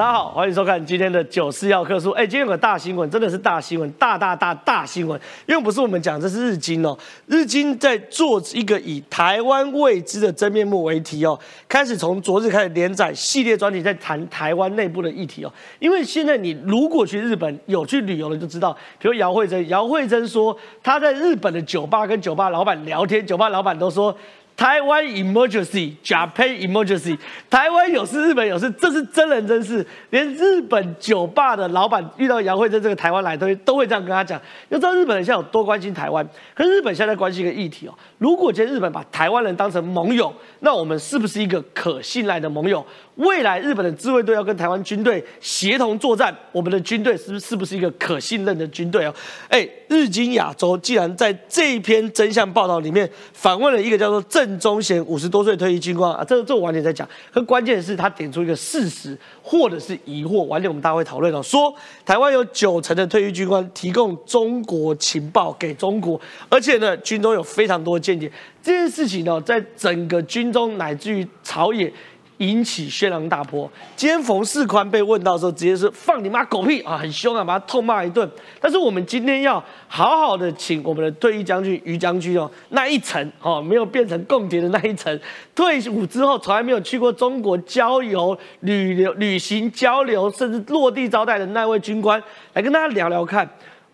大家好，欢迎收看今天的九四要客书。哎，今天有个大新闻，真的是大新闻，大大大大新闻。因为不是我们讲，这是日经哦。日经在做一个以台湾未知的真面目为题哦，开始从昨日开始连载系列专题，在谈台湾内部的议题哦。因为现在你如果去日本有去旅游的就知道，比如姚慧珍，姚慧珍说她在日本的酒吧跟酒吧老板聊天，酒吧老板都说。台湾 emergency，Japan emergency，台湾有事，日本有事，这是真人真事。连日本酒吧的老板遇到杨惠珍这个台湾来，都都会这样跟他讲。要知道日本人现在有多关心台湾，可是日本现在关心一个议题哦。如果今天日本把台湾人当成盟友，那我们是不是一个可信赖的盟友？未来日本的自卫队要跟台湾军队协同作战，我们的军队是不是是不是一个可信任的军队哦？哎，日经亚洲既然在这一篇真相报道里面访问了一个叫做郑宗贤五十多岁退役军官啊，这这我晚点再讲。可关键的是他点出一个事实或者是疑惑，晚点我们大家会讨论哦，说台湾有九成的退役军官提供中国情报给中国，而且呢军中有非常多间谍，这件事情呢在整个军中乃至于朝野。引起轩然大波。今天冯世宽被问到的时候，直接是放你妈狗屁啊，很凶啊，把他痛骂一顿。但是我们今天要好好的请我们的退役将军于将军哦，那一层哦，没有变成共谍的那一层，退伍之后从来没有去过中国郊游、旅游、旅行交流，甚至落地招待的那位军官，来跟大家聊聊看。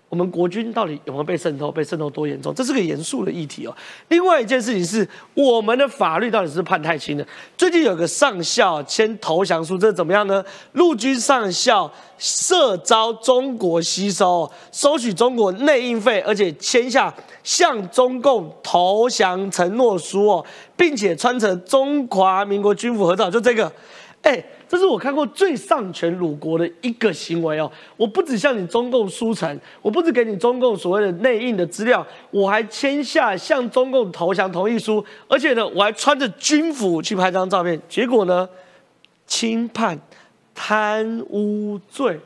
我们国军到底有没有被渗透？被渗透多严重？这是个严肃的议题哦。另外一件事情是，我们的法律到底是判太轻了？最近有个上校签投降书，这怎么样呢？陆军上校涉招中国吸收，收取中国内应费，而且签下向中共投降承诺书哦，并且穿着中华民国军服合照，就这个，哎。这是我看过最上权辱国的一个行为哦！我不止向你中共书城，我不止给你中共所谓的内应的资料，我还签下向中共投降同意书，而且呢，我还穿着军服去拍张照片。结果呢，轻判贪污罪，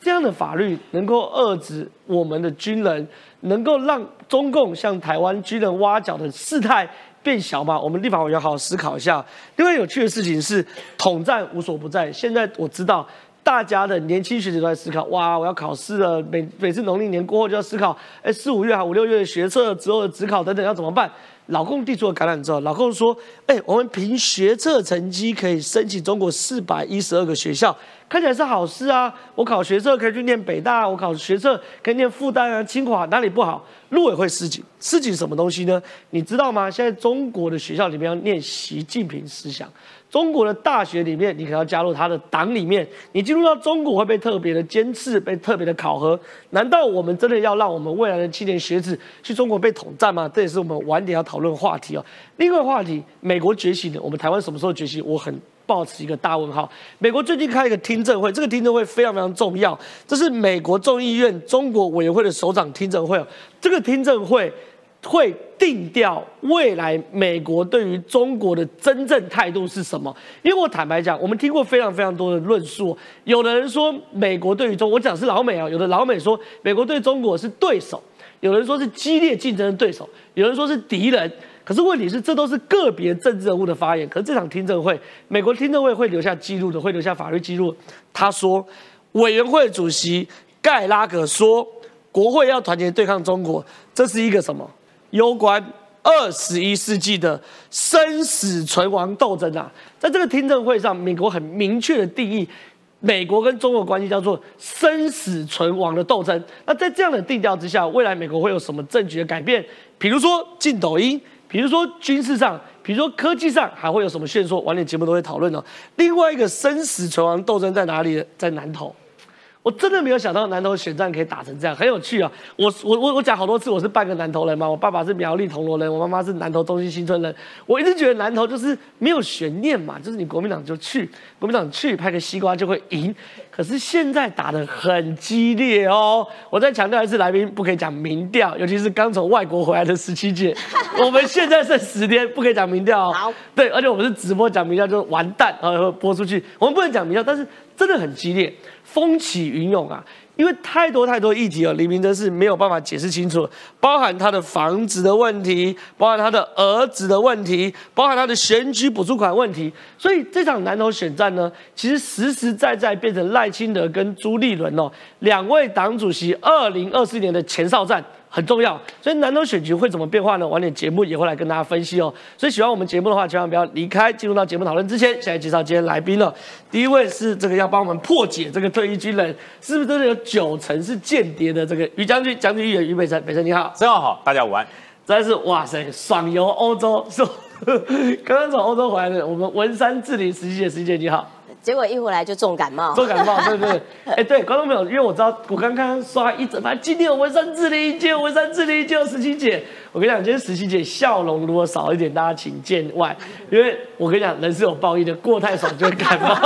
这样的法律能够遏制我们的军人，能够让中共向台湾军人挖角的事态。变小嘛？我们立法委员好好思考一下。另外有趣的事情是，统战无所不在。现在我知道大家的年轻学子都在思考：哇，我要考试了，每每次农历年过后就要思考，哎，四五月还五六月的学测之后的职考等等要怎么办？老共递出了橄榄枝，老共说：哎，我们凭学测成绩可以申请中国四百一十二个学校。看起来是好事啊！我考学测可以去念北大，我考学测可以念复旦啊、清华，哪里不好？陆委会示警，示警什么东西呢？你知道吗？现在中国的学校里面要念习近平思想，中国的大学里面你可要加入他的党里面，你进入到中国会被特别的监视，被特别的考核。难道我们真的要让我们未来的青年学子去中国被统战吗？这也是我们晚点要讨论的话题哦。另外话题，美国觉醒的，我们台湾什么时候觉醒？我很。抱持一个大问号。美国最近开一个听证会，这个听证会非常非常重要，这是美国众议院中国委员会的首长听证会。这个听证会会定调未来美国对于中国的真正态度是什么？因为我坦白讲，我们听过非常非常多的论述，有的人说美国对于中，我讲是老美啊，有的老美说美国对中国是对手，有人说是激烈竞争的对手，有人说是敌人。可是问题是，这都是个别政治人物的发言。可是这场听证会，美国听证会会留下记录的，会留下法律记录。他说，委员会主席盖拉格说，国会要团结对抗中国，这是一个什么？攸关二十一世纪的生死存亡斗争啊！在这个听证会上，美国很明确的定义，美国跟中国关系叫做生死存亡的斗争。那在这样的定调之下，未来美国会有什么政局的改变？比如说禁抖音。比如说军事上，比如说科技上，还会有什么线索？晚点节目都会讨论哦。另外一个生死存亡斗争在哪里？在南投。我真的没有想到南投选战可以打成这样，很有趣啊！我我我我讲好多次，我是半个南投人嘛。我爸爸是苗栗铜锣人，我妈妈是南投中心新村人。我一直觉得南投就是没有悬念嘛，就是你国民党就去，国民党去拍个西瓜就会赢。可是现在打得很激烈哦！我再强调一次，来宾不可以讲民调，尤其是刚从外国回来的十七届。我们现在剩十天，不可以讲民调。好，对，而且我们是直播讲民调就完蛋，然后播出去。我们不能讲民调，但是。真的很激烈，风起云涌啊。因为太多太多议题啊，李明德是没有办法解释清楚，包含他的房子的问题，包含他的儿子的问题，包含他的选举补助款问题，所以这场南投选战呢，其实实实在在变成赖清德跟朱立伦哦两位党主席二零二四年的前哨战。很重要，所以南投选举会怎么变化呢？晚点节目也会来跟大家分析哦。所以喜欢我们节目的话，千万不要离开。进入到节目讨论之前，先来介绍今天来宾了。第一位是这个要帮我们破解这个退役军人是不是真的有九成是间谍的这个于将军，将军议员于北辰，北辰你好，真好，大家午安。真是哇塞，爽游欧洲，是 刚刚从欧洲回来的我们文山智林实习姐，实习姐你好。结果一回来就重感冒，重感冒，对不对？哎，对，观众朋友，因为我知道我刚刚刷一整排，今天有文山智林，今天文山智林，就有十七姐。我跟你讲，今天十七姐笑容如果少一点，大家请见外，因为我跟你讲，人是有报应的，过太爽就会感冒。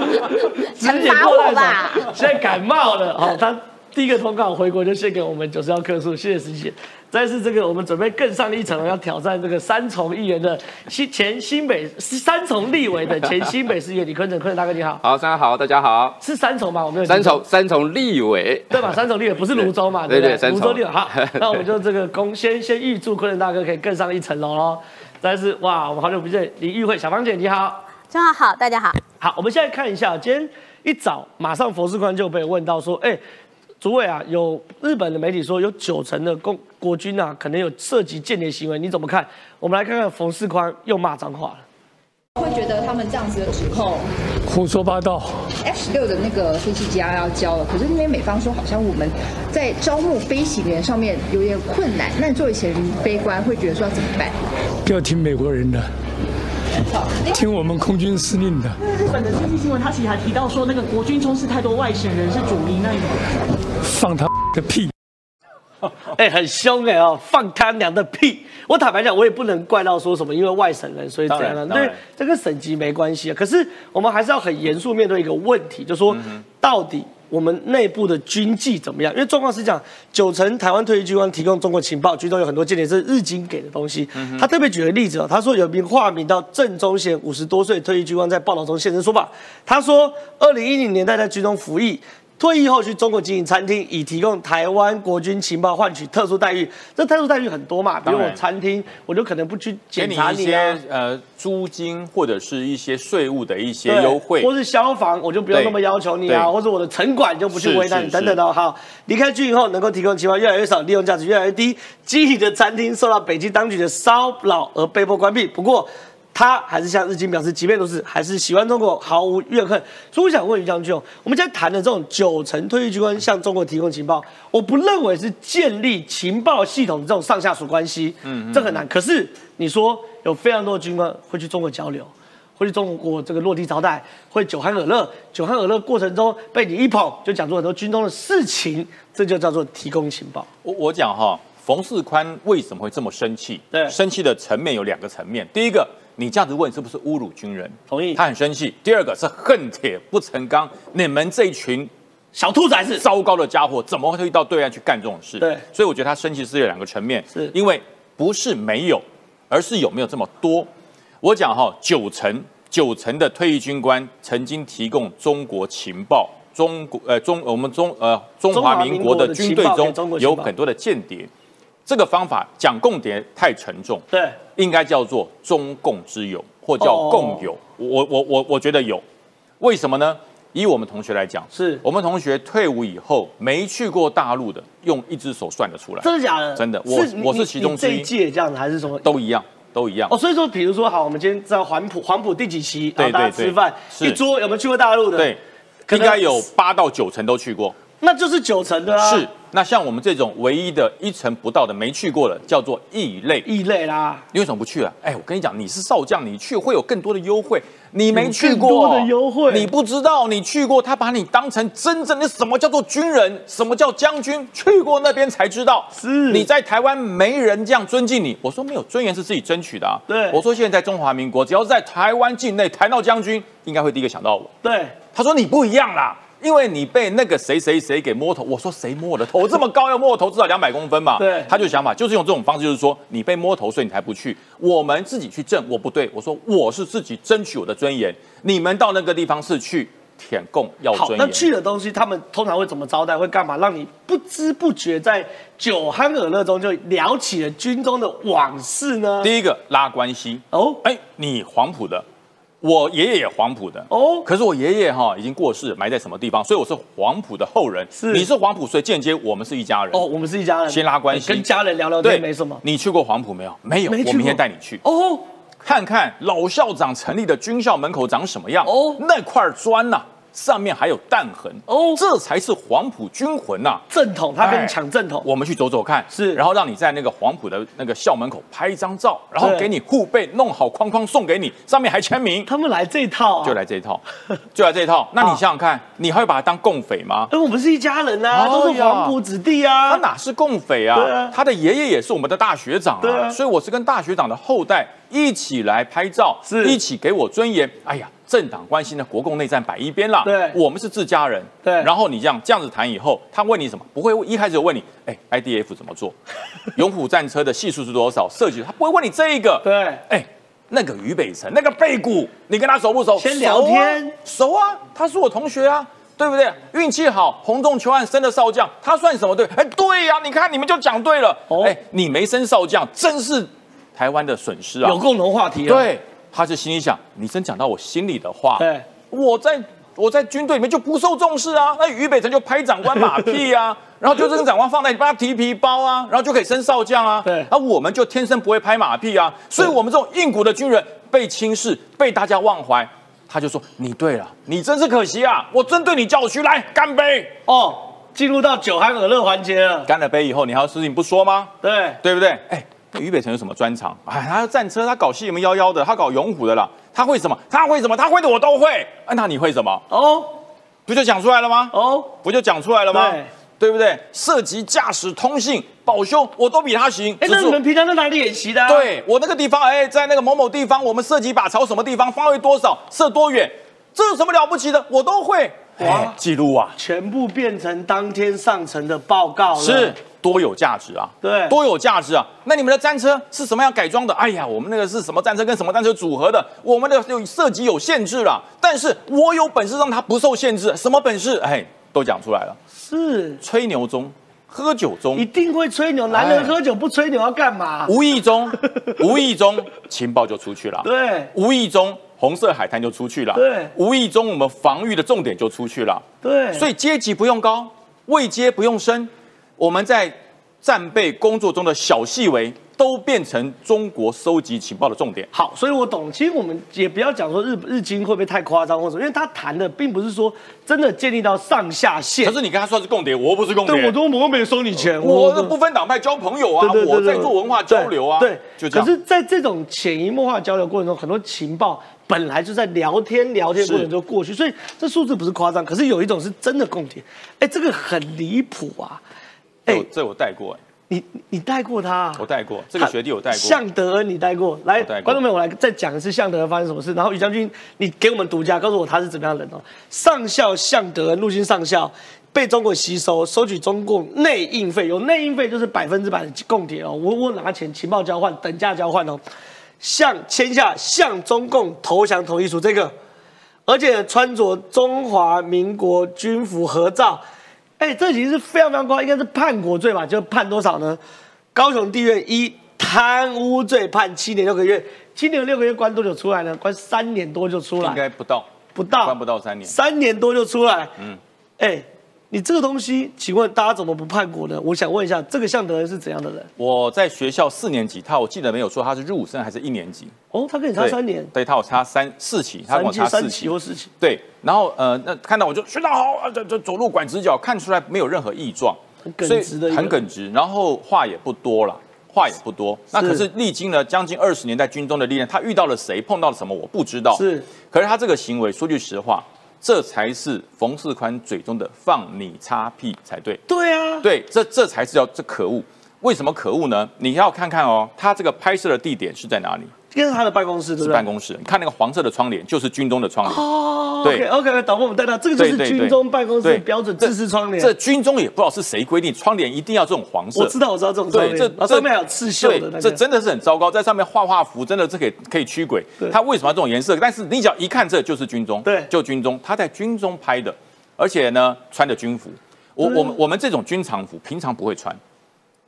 十七姐过太爽，现在感冒了，好，他第一个通告回国就献给我们九十号客数，谢谢十七姐。再是这个，我们准备更上一层，要挑战这个三重议员的新前新北三重立委的前新北市议员李坤城，坤城大哥你好。好，大家好，大家好。是三重吗？我们有三重，三重立委，对吧？三重立委不是泸州嘛？对对，泸州立委。好，那我们就这个恭先先预祝坤城大哥可以更上一层楼喽。再是哇，我们好久不见，李玉慧小芳姐你好。正好好，大家好。好，我们现在看一下，今天一早马上佛士官就被问到说，哎。诸位啊，有日本的媒体说有九成的共国军啊，可能有涉及间谍行为，你怎么看？我们来看看冯世宽又骂脏话了。会觉得他们这样子的指控胡说八道。F 十六的那个飞机机要交了，可是那边美方说好像我们在招募飞行员上面有点困难。那你作为前飞官，会觉得说要怎么办？不要听美国人的。听我们空军司令的。日本的经济新闻，他其实还提到说，那个国军充斥太多外省人是主力，那种放他的屁！哎，很凶哎哦，放他娘的屁！我坦白讲，我也不能怪到说什么，因为外省人所以怎样呢？对，这跟省级没关系啊。可是我们还是要很严肃面对一个问题，就说到底。我们内部的军纪怎么样？因为状况是讲，九成台湾退役军官提供中国情报，军中有很多间谍是日军给的东西。他特别举个例子哦，他说有一名化名到郑中贤五十多岁退役军官在报道中现身说法，他说二零一零年代在军中服役。退役后去中国经营餐厅，以提供台湾国军情报换取特殊待遇。这特殊待遇很多嘛，比如我餐厅，我就可能不去检查你一些呃租金或者是一些税务的一些优惠，或是消防，我就不用那么要求你啊，或者我的城管就不去为难你等等的。好，离开军营后能够提供情报越来越少，利用价值越来越低，经营的餐厅受到北京当局的骚扰而被迫关闭。不过。他还是向日经表示，即便如此，还是喜欢中国，毫无怨恨。所以我想问于将军，我们现在谈的这种九成退役军官向中国提供情报，我不认为是建立情报系统的这种上下属关系，嗯，这很难。可是你说有非常多的军官会去中国交流，会去中国这个落地招待，会酒酣耳乐，酒酣耳乐过程中被你一捧，就讲出很多军中的事情，这就叫做提供情报。我我讲哈，冯世宽为什么会这么生气？对，生气的层面有两个层面，第一个。你这样子问是不是侮辱军人？同意。他很生气。第二个是恨铁不成钢，你们这一群小兔崽子、糟糕的家伙，怎么会到对岸去干这种事？对。所以我觉得他生气是有两个层面，是因为不是没有，而是有没有这么多。我讲哈，九成九成的退役军官曾经提供中国情报，中国呃中我们中呃中华民国的军队中有很多的间谍。这个方法讲共谍太沉重，对，应该叫做中共之友或叫共友。我我我我觉得有，为什么呢？以我们同学来讲，是我们同学退伍以后没去过大陆的，用一只手算得出来。真的假的？真的，我我是其中之一。这一届这样子还是什么？都一样，都一样。哦，所以说，比如说，好，我们今天在黄埔，黄埔第几期？然后大家吃饭，一桌有没有去过大陆的？对，应该有八到九成都去过。那就是九成的啊。是。那像我们这种唯一的一成不到的没去过的，叫做异类。异类啦，你为什么不去啊？哎，我跟你讲，你是少将，你去会有更多的优惠。你没去过，多的优惠，你不知道。你去过，他把你当成真正的什么叫做军人，什么叫将军？去过那边才知道。是你在台湾没人这样尊敬你。我说没有尊严是自己争取的啊。对，我说现在在中华民国，只要是在台湾境内谈到将军，应该会第一个想到我。对，他说你不一样啦。因为你被那个谁谁谁给摸头，我说谁摸我的头？我这么高要摸我头至少两百公分嘛。对，他就想法就是用这种方式，就是说你被摸头，所以你才不去。我们自己去挣，我不对，我说我是自己争取我的尊严。你们到那个地方是去舔供要好，那尊严。去的东西，他们通常会怎么招待？会干嘛？让你不知不觉在酒酣耳热中就聊起了军中的往事呢？第一个拉关系，哦哎，你黄埔的，我爷爷也黄埔的，哦，可是我爷爷哈已经过世，埋在什么地方？所以我是黄埔的后人，是你是黄埔，所以间接我们是一家人。哦，我们是一家人，先拉关系跟家人聊聊对，天没什么。你去过黄埔没有？没有，没我明天带你去。哦，看看老校长成立的军校门口长什么样哦那块砖呐、上面还有弹痕。哦。这才是黄埔军魂呐、正统，他跟哎你抢正统。我们去走走看，是。然后让你在那个黄埔的那个校门口拍一张照，然后对给你护背，弄好框框送给你，上面还签名，他们来这一套啊，就来这一套，就来这一套。那你想想看，你还会把他当共匪吗？哎，我们是一家人啊，都是黄埔子弟啊。他啊。哪是共匪啊？他的爷爷也是我们的大学长对啊。所以我是跟大学长的后代一起来拍照，是。一起给我尊严。哎呀，政党关系呢，国共内战摆一边了。对我们是自家人。对然后你这样这样子谈以后，他问你什么？不会一开始就问你，哎，IDF 怎么做？勇虎战车的系数是多少？设计他不会问你这一个。对，哎，那个俞北辰，那个背骨，你跟他熟不熟？先聊天熟啊，熟啊，他是我同学啊。对不对？运气好，洪仲求案升了少将，他算什么对？哎，对呀、你看你们就讲对了。哦哎，你没升少将，真是台湾的损失啊。有共同话题啊。对，他是心里想，你真讲到我心里的话。对，我在我在军队里面就不受重视啊，那俞北辰就拍长官马屁啊，然后就这个长官放在你帮他提皮包啊，然后就可以升少将啊。对而我们就天生不会拍马屁啊，所以我们这种硬骨的军人被轻视，被大家忘怀。他就说：“你对了，你真是可惜啊！我真对你叫屈，来干杯！哦，进入到酒酣耳热环节了。干了杯以后，你还有事情不说吗？对，对不对？哎，那俞北辰有什么专长？哎，他战车，他搞西门幺幺的，他搞勇虎的啦。他会什么？他会什么？他会的我都会。啊，那你会什么？哦不就讲出来了吗？哦，不就讲出来了吗？对对不对？涉及驾驶、通信、保修，我都比他行。哎，那你们平常在哪里演习的啊？对我那个地方，哎，在那个某某地方，我们射几把朝什么地方，方位多少，射多远，这有什么了不起的？我都会。哇哇，记录啊，全部变成当天上层的报告了。是多有价值啊！对多有价值啊！那你们的战车是什么样改装的？哎呀，我们那个是什么战车跟什么战车组合的？我们的有涉及有限制了，但是我有本事让它不受限制。什么本事？哎，都讲出来了。是，吹牛中，喝酒中一，定会吹牛。男人哎喝酒不吹牛要干嘛？无意中，无意中情报就出去了。对无意中红色海滩就出去了。对无意中我们防御的重点就出去了。对，所以阶级不用高，位阶不用升，我们在战备工作中的小细微都变成中国收集情报的重点。好，所以我懂。其实我们也不要讲说日日经会不会太夸张或者什么，因为他谈的并不是说真的建立到上下线可。是你跟他说是共谍，我又不是共谍，对，我都我又没有收你钱，我的不分党派交朋友啊，对对对对我在做文化交流啊，对，对就这样。可是，在这种潜移默化交流过程中，很多情报本来就在聊天聊天过程中过去，所以这数字不是夸张。可是有一种是真的共谍，哎，这个很离谱啊！哎这我，这我带过，哎你你你带过他、啊？我带过，这个学弟我带过。向德恩，你带过？来，观众朋友，我来再讲一次向德恩发生什么事。然后于将军，你给我们独家，告诉我他是怎么样的人哦。上校向德恩，陆军上校，被中国吸收，收取中共内应费，有内应费就是百分之百的供谍哦。我我拿钱，情报交换，等价交换哦。向签下向中共投降同意书这个，而且穿着中华民国军服合照，哎，这已经是非常非常高，应该是叛国罪吧？就判多少呢？高雄地院一贪污罪判七年六个月，七年六个月关多久出来呢？关三年多就出来应来，该不到，不到关不到三年。三年多就出来。嗯嗯，哎，你这个东西，请问大家怎么不叛国呢？我想问一下，这个向德恩是怎样的人？我在学校四年级，他我记得没有说他是入伍生还是一年级，哦，他跟你差三年，对他有差三四期，他跟我差四期。期或四期。对，然后呃，那看到我就学长好啊，这这走路拐直角，看出来没有任何异状，很耿直的很耿直，然后话也不多了。话也不多，那可是历经了将近二十年在军中的历练，他遇到了谁，碰到了什么，我不知道。是，可是他这个行为，说句实话，这才是冯世宽嘴中的放你擦屁才对。对啊，对，这这才是叫这可恶。为什么可恶呢？你要看看哦，他这个拍摄的地点是在哪里？应该是他的办公室，对不对？是办公室。你看那个黄色的窗帘，就是军中的窗帘。哦对，OK OK，导播我们带到，这个就是军中办公室对标准这制式窗帘。这军中也不知道是谁规定，窗帘一定要这种黄色。我知道，我知道这种窗对，这，这上面还有刺绣的那对，个。这真的是很糟糕，在上面画画符，真的是可以可以驱鬼。他为什么要这种颜色？但是你只要一看，这就是军中，对就军中，他在军中拍的，而且呢穿的军服。我我们我们这种军常服平常不会穿，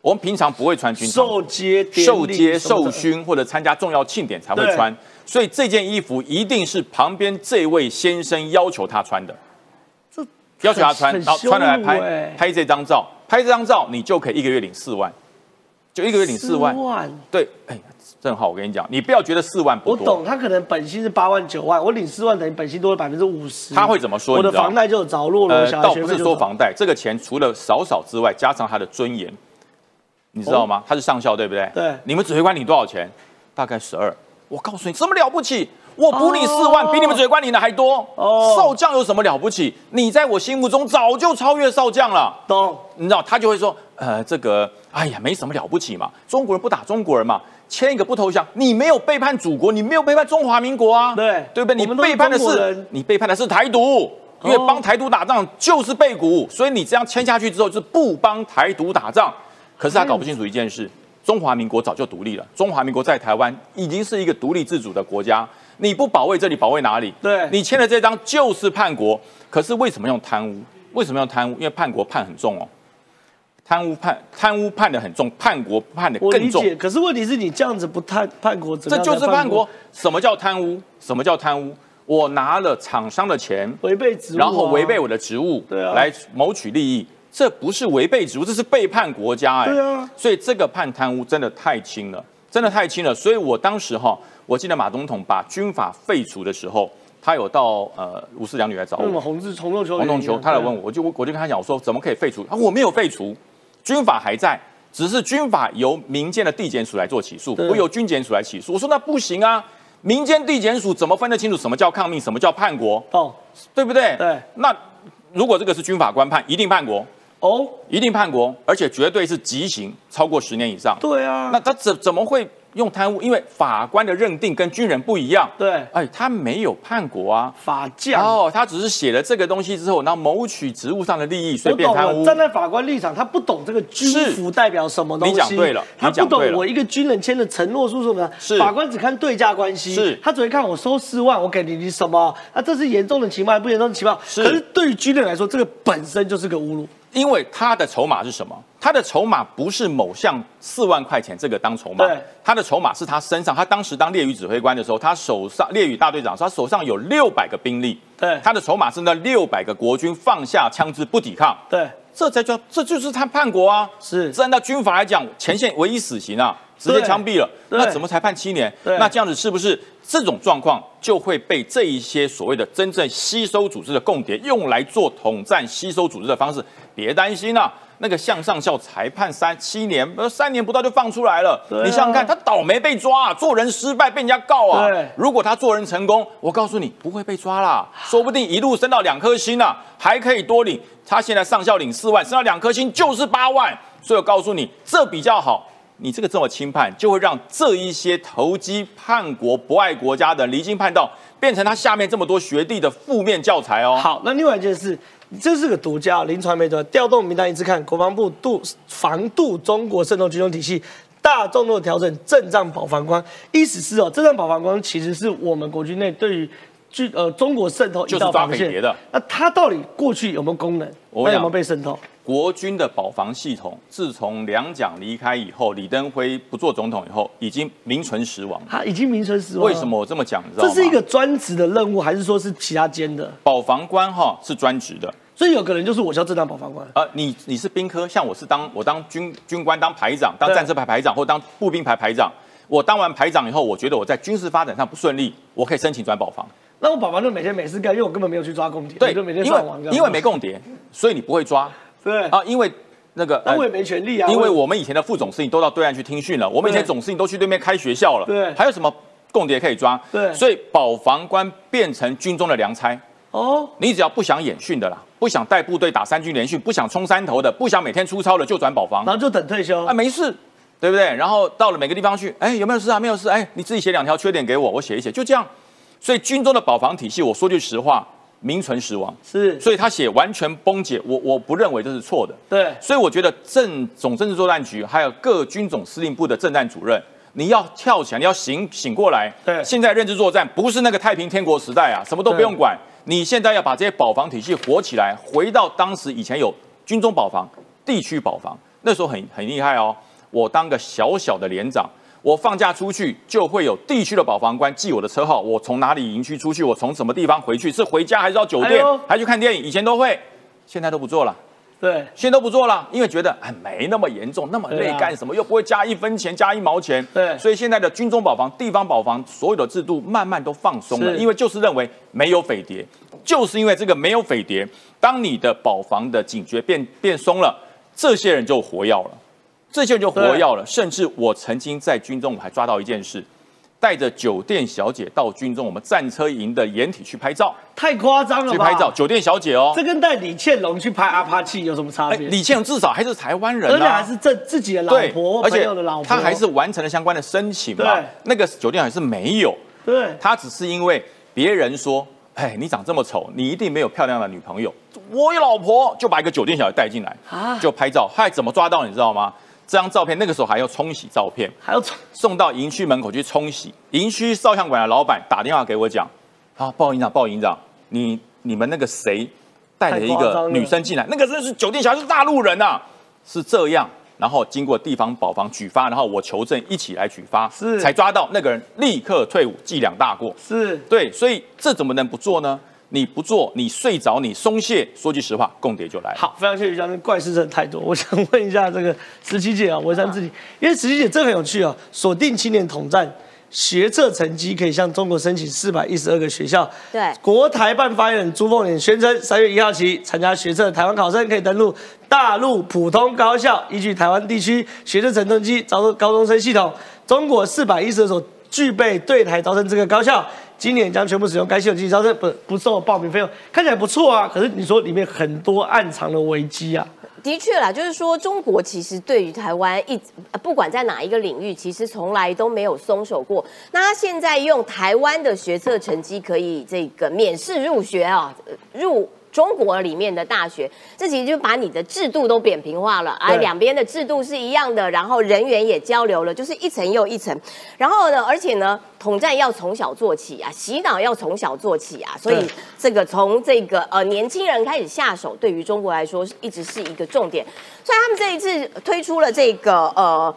我们平常不会穿军装受接、受接、受勋或者参加重要庆典才会穿，所以这件衣服一定是旁边这位先生要求他穿的，这要求他穿，然后穿了来拍欸。拍这张照，拍这张照你就可以一个月领四万，就一个月领四万。万。对，哎，正好我跟你讲，你不要觉得四万不多，我懂，他可能本薪是八万九万，我领四万等于本薪多了百分之五十。他会怎么说我的房贷就有着落了，倒不是说房贷，这个钱除了少少之外，加上他的尊严，你知道吗？他是上校，对不对？哦对你们指挥官领多少钱？大概十二。我告诉你，什么了不起？我补你四万，哦比你们指挥官领的还多。哦少将有什么了不起？你在我心目中早就超越少将了。懂。你知道，他就会说，呃，这个，哎呀，没什么了不起嘛，中国人不打中国人嘛，签一个不投降，你没有背叛祖国，你没有背叛中华民国啊，对对不对？你背叛的是，你背叛的是台独，因为帮台独打仗就是背骨，所以你这样签下去之后就是不帮台独打仗。可是他搞不清楚一件事，中华民国早就独立了，中华民国在台湾已经是一个独立自主的国家，你不保卫这里，保卫哪里？对你签的这张就是叛国，可是为什么用贪污？为什么用贪污？因为叛国判很重哦。贪污判贪污判的很重，叛国判的更重。可是问题是你这样子不叛叛国，这就是叛国。什么叫贪污？什么叫贪污？我拿了厂商的钱，违背职务啊，然后违背我的职务，对啊来谋取利益，这不是违背职务，这是背叛国家哎。对啊所以这个判贪污真的太轻了，真的太轻了。所以我当时哈，我记得马总统把军法废除的时候，他有到呃五四两女来找我，那什么红字红豆球，黄洞球，他来问我，我就我就跟他讲，我说怎么可以废除？啊，我没有废除，军法还在，只是军法由民间的地检署来做起诉，对不由军检署来起诉。我说那不行啊，民间地检署怎么分得清楚什么叫抗命，什么叫叛国，哦对不对？对。那如果这个是军法官判，一定叛国，哦，一定叛国，而且绝对是极刑，超过十年以上。对啊，那他怎怎么会用贪污？因为法官的认定跟军人不一样。对哎，他没有叛国啊。法将。哦，他只是写了这个东西之后，然后谋取职务上的利益，所以我懂了，变贪污。站在法官立场，他不懂这个军服代表什么东西。你讲对了他不懂我一个军人签的承诺书什么的。是法官只看对价关系，是他只会看我收四万，我给你你什么？啊，这是严重的情报还不严重的情报？是可是对于军人来说，这个本身就是个侮辱。因为他的筹码是什么？他的筹码不是某项四万块钱这个当筹码，他的筹码是他身上。他当时当猎屿指挥官的时候，他手上猎屿大队长，他手上有六百个兵力。对他的筹码是那六百个国军放下枪支不抵抗。对，这才叫这就是他叛国啊！是这按照军法来讲，前线唯一死刑啊，直接对枪毙了，那怎么才判七年？那这样子是不是这种状况就会被这一些所谓的真正吸收组织的共谍用来做统战吸收组织的方式？别担心啊，那个向上校裁判三七年，呃，三年不到就放出来了。啊你想想看，他倒霉被抓、啊，做人失败被人家告啊。对如果他做人成功，我告诉你不会被抓啦，说不定一路升到两颗星啊，还可以多领。他现在上校领四万，升到两颗星就是八万，所以我告诉你，这比较好。你这个这么轻判，就会让这一些投机叛国、不爱国家的离经叛道，变成他下面这么多学弟的负面教材哦。好，那另外一件事，这是个独家，林传媒的调动名单一致看，国防部度防度中国渗透军中体系。大众度调整阵仗保防官，意思是哦，阵仗保防官其实是我们国军内对于军呃中国渗透一就是抓道防线匪谍的。那它到底过去有没有功能？我跟你讲那有没有被渗透？国军的保防系统，自从两蒋离开以后，李登辉不做总统以后，已经名存实亡。他已经名存实亡。为什？么我这么讲？你知道吗？这是一个专职的任务，还是说是其他兼的？保防官哈是专职的，所以有个人就是我叫正当保防官。呃，你你是兵科，像我是当我当军军官当排长，当对战车排排长或当步兵排排长。我当完排长以后，我觉得我在军事发展上不顺利，我可以申请转保防。那我保防就每天没事干，因为我根本没有去抓共谍，对，就每天因。为因为没共谍，所以你不会抓对啊，因为那个那我也没权利啊。因为我我们以前的副总司令都到对岸去听训了，我们以前对总司令都去对面开学校了，对还有什么共谍可以抓？对所以保防官变成军中的良差。哦，你只要不想演训的啦，不想带部队打三军联训，不想冲山头的，不想每天出操的，就转保防然。后就等退休啊，。没事，对不对？然后到了每个地方去，哎，有没有事啊？没有事，哎，你自己写两条缺点给我，我写一写，就这样。所以军中的保防体系，我说句实话，名存实亡。是，所以他写完全崩解，我我不认为这是错的。对，所以我觉得政总政治作战局还有各军种司令部的政战主任，你要跳起来，你要醒醒过来。对现在认知作战不是那个太平天国时代啊，什么都不用管。你现在要把这些保防体系活起来，回到当时以前有军中保防、地区保防，那时候很很厉害哦。我当个小小的连长，我放假出去就会有地区的保防官记我的车号，我从哪里营区出去，我从什么地方回去，是回家还是到酒店还去看电影？以前都会，现在都不做了。对，现在都不做了，因为觉得哎没那么严重，那么累干什么？又不会加一分钱，加一毛钱。对所以现在的军中保防、地方保防所有的制度慢慢都放松了，因为就是认为没有匪谍，就是因为这个没有匪谍，当你的保防的警觉变变松了，这些人就活跃了，这些人就活要了。甚至我曾经在军中，我还抓到一件事。带着酒店小姐到军中，我们战车营的掩体去拍照，太夸张了吧？去拍照。酒店小姐哦，这跟带李倩龙去拍阿帕奇有什么差哎别？李倩至少还是台湾人、啊，而且还是自自己的老，婆，而且朋友的老婆，他还是完成了相关的申请嘛。那个酒店还是没有，对他只是因为别人说，哎，你长这么丑，你一定没有漂亮的女朋友。我有老婆，就把一个酒店小姐带进来，啊就拍照。还怎么抓到？你知道吗？这张照片那个时候还要冲洗照片，还要从送到营区门口去冲洗。营区照相馆的老板打电话给我讲，啊，鲍营长，鲍营长，你你们那个谁带了一个女生进来，那个真是酒店小姐，是大陆人呐、是这样。然后经过地方保防举发，然后我求证一起来举发，是才抓到那个人，立刻退伍，记两大过。是对，所以这怎么能不做呢？你不做，你睡着，你松懈，说句实话，共谍就来了。好，非常谢谢于将军，怪事真的太多。我想问一下这个十七姐啊，文山自己，因为十七姐这很有趣啊，锁定青年统战。学测成绩可以向中国申请四百一十二个学校。对国台办发言人朱凤莲宣称，三月一号起参加学测的台湾考生可以登录大陆普通高校，依据台湾地区学测成绩招收高中生系统。中国四百一十二所具备对台招生资格高校，今年将全部使用该系统进行招生，不不收报名费用，看起来不错啊。可是你说里面很多暗藏的危机啊。的确啦，就是说中国其实对于台湾一不管在哪一个领域，其实从来都没有松手过。那他现在用台湾的学测成绩可以这个免试入学啊，入。中国里面的大学，这其实就把你的制度都扁平化了，啊，对两边的制度是一样的，然后人员也交流了，就是一层又一层。然后呢，而且呢，统战要从小做起啊，洗脑要从小做起啊，所以对这个从这个呃年轻人开始下手，对于中国来说是一直是一个重点。所以他们这一次推出了这个呃，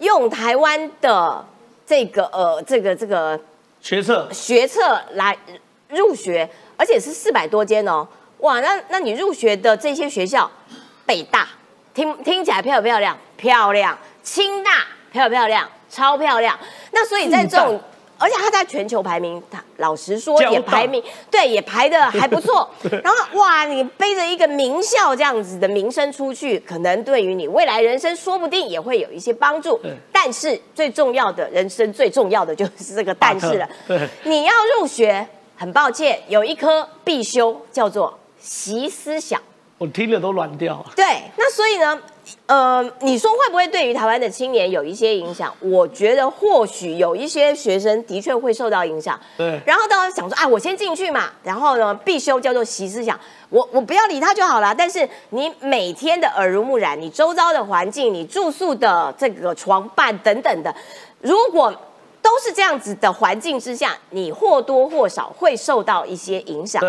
用台湾的这个呃这个这个学测学测来入学，而且是四百多间哦，哇，那那你入学的这些学校，北大听听起来漂不漂亮？漂亮，清大漂不漂亮？超漂亮。那所以在这种，而且它在全球排名，它老实说也排名对，也排的还不错。然后哇，你背着一个名校这样子的名声出去，可能对于你未来人生说不定也会有一些帮助。但是最重要的人生最重要的就是这个但是了。你要入学，很抱歉，有一科必修叫做习思想。我听了都软掉了。对，那所以呢，呃，你说会不会对于台湾的青年有一些影响？我觉得或许有一些学生的确会受到影响。对然后当时想说，哎，我先进去嘛，然后呢，必修叫做习思想，我我不要理他就好了。但是你每天的耳濡目染，你周遭的环境，你住宿的这个床伴等等的，如果都是这样子的环境之下，你或多或少会受到一些影响。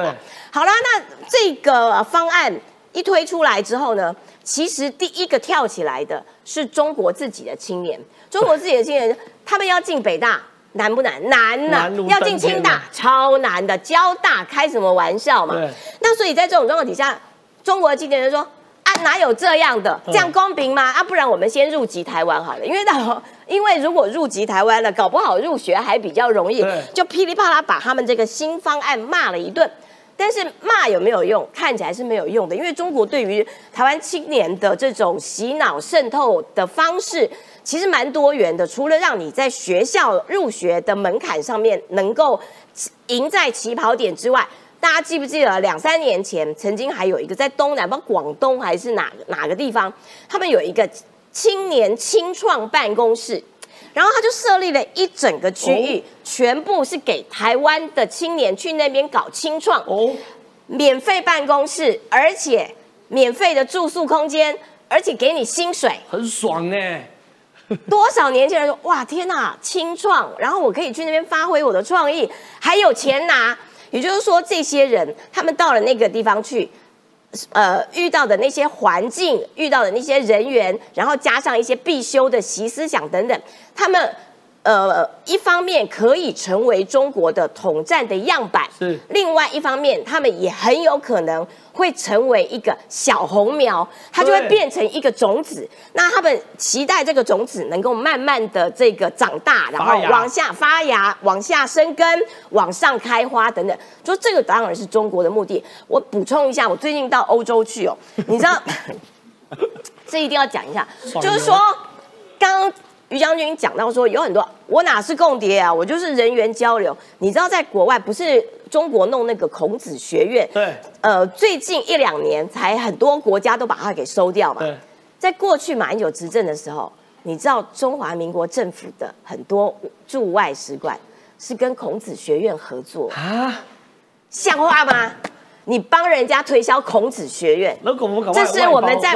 好啦，那这个方案一推出来之后呢，其实第一个跳起来的是中国自己的青年，中国自己的青年，他们要进北大。难不难？难呐、难如要进清大超难的，交大开什么玩笑嘛？那所以在这种状况底下，中国的青年人说：“啊，哪有这样的？这样公平吗？啊，不然我们先入籍台湾好了，因为到因为如果入籍台湾了，搞不好入学还比较容易，就噼里啪啦把他们这个新方案骂了一顿。但是骂有没有用？看起来是没有用的，因为中国对于台湾青年的这种洗脑渗透的方式，其实蛮多元的。除了让你在学校入学的门槛上面能够赢在起跑点之外，大家记不记得两三年前曾经还有一个在东南，不知道广东还是哪哪个地方，他们有一个青年青创办公室，然后他就设立了一整个区域，哦全部是给台湾的青年去那边搞青创，哦，免费办公室，而且免费的住宿空间，而且给你薪水。很爽哎，多少年轻人说哇天哪，青创，然后我可以去那边发挥我的创意，还有钱拿。也就是说，这些人他们到了那个地方去，呃，遇到的那些环境，遇到的那些人员，然后加上一些必修的习思想等等，他们呃一方面可以成为中国的统战的样板，是另外一方面，他们也很有可能会成为一个小红苗，它就会对变成一个种子。那他们期待这个种子能够慢慢的这个长大，然后往下发芽、往下生根、往上开花等等。就这个当然是中国的目的。我补充一下，我最近到欧洲去哦，你知道，这一定要讲一下，就是说，刚刚于将军讲到说有很多，我哪是共谍啊，我就是人员交流。你知道，在国外不是中国弄那个孔子学院，对呃，最近一两年才很多国家都把它给收掉嘛。对，在过去马英九执政的时候，你知道中华民国政府的很多驻外使馆是跟孔子学院合作，啊，像话吗？你帮人家推销孔子学院，这是我们在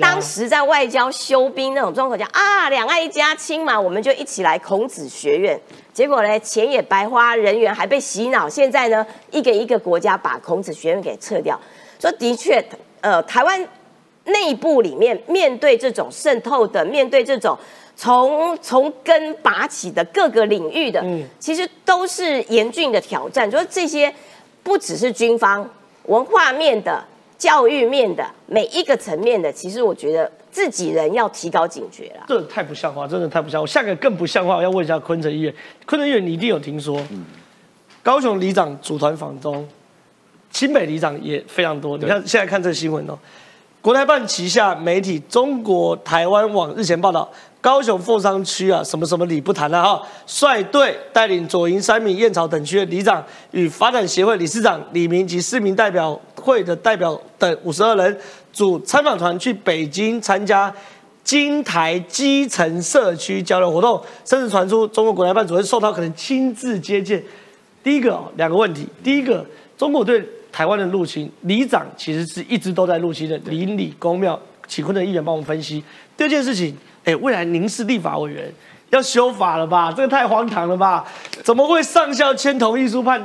当时在外交修兵那种状况下啊，两岸一家亲嘛，我们就一起来孔子学院。结果呢，钱也白花，人员还被洗脑。现在呢，一个一个国家把孔子学院给撤掉。说的确，呃，台湾内部里面面对这种渗透的，面对这种从从根拔起的各个领域的，嗯其实都是严峻的挑战。就是这些不只是军方、文化面的、教育面的每一个层面的，其实我觉得自己人要提高警觉了。这太不像话，真的太不像话。下个更不像话，我要问一下昆城议员，昆城议员你一定有听说，高雄里长组团访中，新北里长也非常多。你看现在看这个新闻哦，国台办旗下媒体中国台湾网日前报道，高雄凤山区啊，什么什么里不谈了哈，率队带领左营、三民、燕巢等区的里长与发展协会理事长李明及市民代表会的代表等五十二人组参访团去北京参加。金台基层社区交流活动，甚至传出中国国台办主任受到可能亲自接见。第一个哦，两个问题。第一个，中国对台湾的入侵，里长其实是一直都在入侵的，邻里公庙，请昆的议员帮我们分析。第二件事情，哎，未来您是立法委员，要修法了吧？这个太荒唐了吧？怎么会上校签同意书判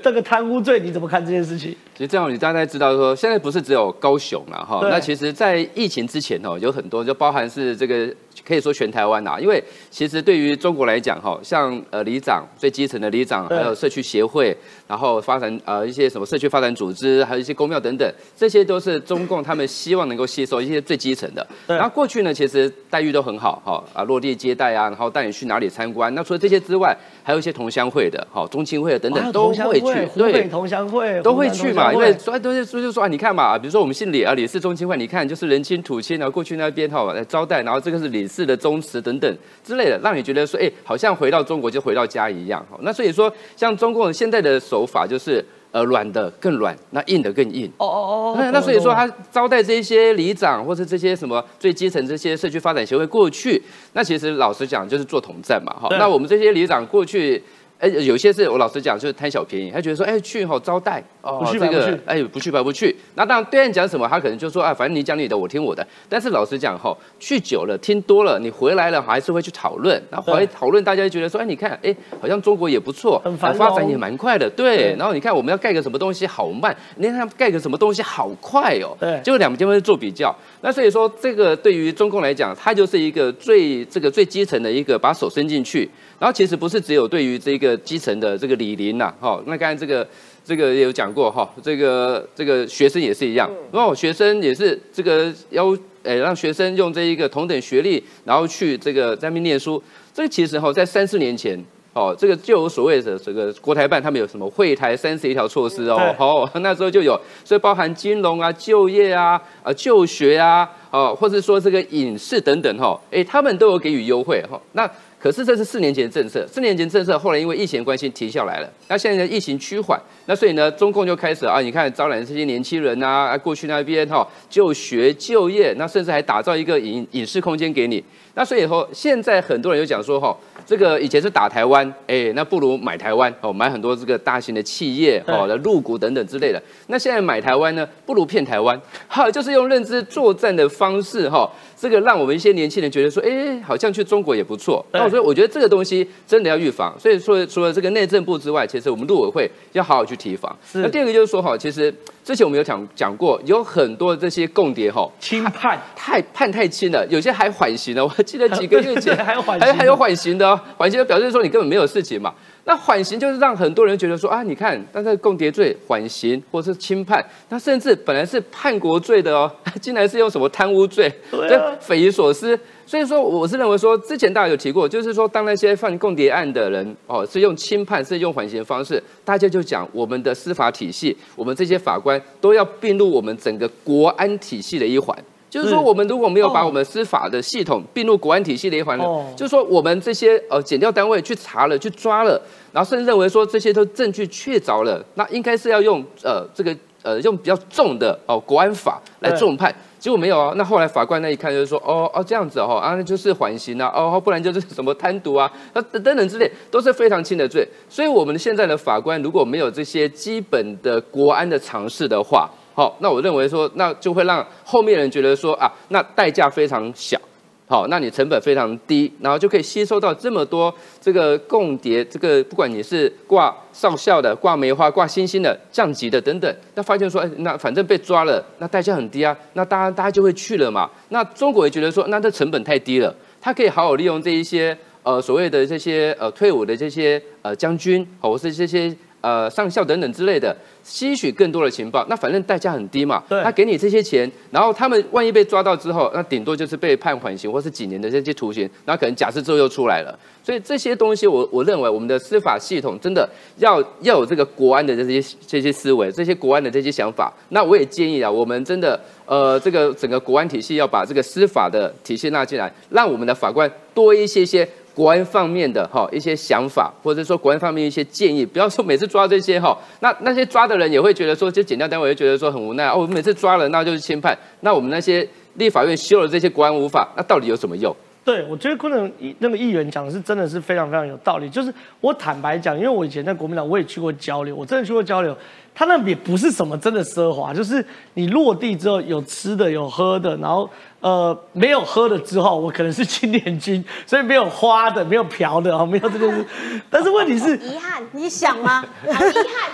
这个贪污罪？你怎么看这件事情？其实这样，你大概知道说，现在不是只有高雄了哈。那其实，在疫情之前哦，有很多就包含是这个可以说全台湾呐，因为其实对于中国来讲哈，像呃里长最基层的里长，还有社区协会，然后发展呃一些什么社区发展组织，还有一些公庙等等，这些都是中共他们希望能够吸收一些最基层的。对然后过去呢，其实待遇都很好哈啊，落地接待啊，然后带你去哪里参观。那除了这些之外，还有一些同乡会的，哈中青会的等等都会去，湖北同乡会都会去嘛，因为说都是说就说啊，你看嘛，比如说我们姓李啊，李氏宗亲会，你看就是人亲土亲，然后过去那边哈来招待，然后这个是李氏的宗祠等等之类的，让你觉得说，哎，好像回到中国就回到家一样。哈，那所以说，像中共现在的手法就是。呃，软的更软，那硬的更硬。哦哦哦，那那所以说，他招待这些里长或是这些什么最基层这些社区发展协会过去，那其实老实讲就是做统战嘛，哈。那我们这些里长过去。哎，有些是我老实讲，就是贪小便宜。他觉得说，哎，去吼招待哦，不去白不去哎，不去白不去。那当然，对岸讲什么，他可能就说啊，反正你讲你的，我听我的。但是老实讲吼，去久了，听多了，你回来了还是会去讨论。然后回来讨论，大家就觉得说，哎，你看，哎，好像中国也不错，发展也蛮快的，对对。然后你看，我们要盖个什么东西好慢，你看盖个什么东西好快哦，对就两边会做比较。那所以说，这个对于中共来讲，它就是一个最这个最基层的一个把手伸进去。然后其实不是只有对于这个基层的这个李林呐，哈，那刚才这个这个也有讲过哈，这个这个学生也是一样，哦，学生也是这个要诶让学生用这一个同等学历，然后去这个在那边念书。这个其实哈，在三四年前。哦，这个就有所谓的这个国台办，他们有什么会台三十一条措施哦对，哦，那时候就有，所以包含金融啊、就业啊、啊就学啊，哦，或者说这个影视等等哈，哎，他们都有给予优惠哈。那可是这是四年前的政策，四年前政策后来因为疫情关系停下来了。那现在疫情趋缓，那所以呢，中共就开始啊，你看招揽这些年轻人啊，过去那边哈就学就业，那甚至还打造一个影影视空间给你。那所以以后现在很多人就讲说哈，这个以前是打台湾，哎，那不如买台湾哦，买很多这个大型的企业哦的入股等等之类的。那现在买台湾呢，不如骗台湾，哈，就是用认知作战的方式哈。这个让我们一些年轻人觉得说，哎，好像去中国也不错。那所以我觉得这个东西真的要预防。所以说，除了这个内政部之外，其实我们陆委会要好好去提防。那第二个就是说，哈，其实之前我们有讲讲过，有很多这些共谍哈，轻判太判太轻了，有些还缓刑呢。我记得几个月前 还有缓还还有缓刑的，缓刑表示说你根本没有事情嘛。那缓刑就是让很多人觉得说啊，你看，但是共谍罪缓刑或是轻判，那甚至本来是叛国罪的哦，竟然是用什么贪污罪，对，匪夷所思。所以说，我是认为说，之前大家有提过，就是说，当那些犯共谍案的人哦，是用轻判，是用缓刑方式，大家就讲我们的司法体系，我们这些法官都要并入我们整个国安体系的一环。就是说，我们如果没有把我们司法的系统并入国安体系的一环，就是说，我们这些呃检调单位去查了、去抓了，然后甚至认为说这些都证据确凿了，那应该是要用呃这个呃用比较重的哦国安法来重判。结果没有啊，那后来法官那一看就是说，哦哦这样子哦啊，那就是缓刑啊，哦不然就是什么贪渎啊，那 等等之类都是非常轻的罪。所以我们现在的法官如果没有这些基本的国安的常识的话，好，那我认为说，那就会让后面人觉得说啊，那代价非常小，好，那你成本非常低，然后就可以吸收到这么多这个共谍，这个不管你是挂少校的、挂梅花、挂星星的、降级的等等，那发现说，哎，那反正被抓了，那代价很低啊，那大家大家就会去了嘛。那中国也觉得说，那这成本太低了，他可以好好利用这一些呃所谓的这些呃退伍的这些呃将军，或是这些。呃，上校等等之类的，吸取更多的情报，那反正代价很低嘛。对，他给你这些钱，然后他们万一被抓到之后，那顶多就是被判缓刑或是几年的这些徒刑，那可能假释之后又出来了。所以这些东西，我我认为我们的司法系统真的要要有这个国安的这些这些思维，这些国安的这些想法。那我也建议啊，我们真的呃，这个整个国安体系要把这个司法的体系纳进来，让我们的法官多一些些。国安方面的哈一些想法，或者说国安方面一些建议，不要说每次抓这些哈，那那些抓的人也会觉得说，就检调单位会觉得说很无奈哦，我们每次抓了那就是轻判，那我们那些立法院修了这些国安无法，那到底有什么用？对，我觉得可能那个议员讲的是真的是非常非常有道理，就是我坦白讲，因为我以前在国民党我也去过交流，我真的去过交流。他那也不是什么真的奢华，就是你落地之后有吃的有喝的，然后呃没有喝的之后，我可能是青年军，所以没有花的，没有嫖的啊，没有这件事。但是问题是，遗憾，你想吗？遗憾，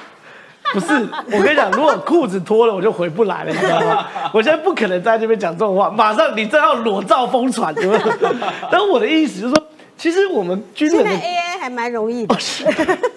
不是，我跟你讲，如果裤子脱了，我就回不来了，你知道吗？我现在不可能在这边讲这种话，马上你真要裸照疯传，对不对？但我的意思就是说，其实我们军人的 AI 还蛮容易的，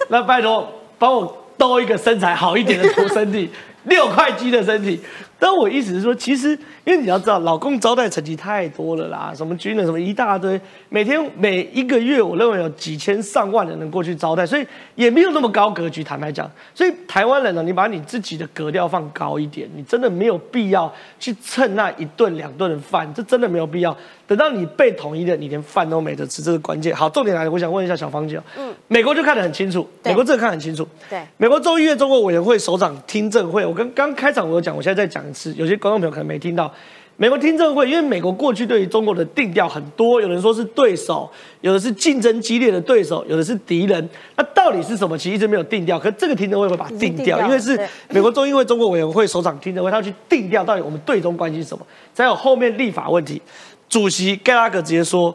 那拜托帮我。兜一个身材好一点的头身体，六块肌的身体。但我意思是说，其实因为你要知道，老公招待成绩太多了啦，什么军人什么一大堆，每天每一个月，我认为有几千上万人能过去招待，所以也没有那么高格局。坦白讲，所以台湾人呢，你把你自己的格调放高一点，你真的没有必要去蹭那一顿两顿的饭，这真的没有必要。等到你被统一了，你连饭都没得吃，这是关键。好，重点来了，我想问一下小芳姐，嗯，美国就看得很清楚，美国这个看很清楚，对，美国众议院中国委员会首长听证会，我跟刚开场我有讲，我现在在讲一次，有些观众朋友可能没听到，美国听证会，因为美国过去对于中国的定调很多，有人说是对手，有的是竞争激烈的对手，有的是敌人，那到底是什么？其实一直没有定调，可这个听证会会把它定调，因为是美国中议会中国委员会首长听证会，他要去定调到底我们对中关系是什么，才有后面立法问题。主席盖拉格直接说：“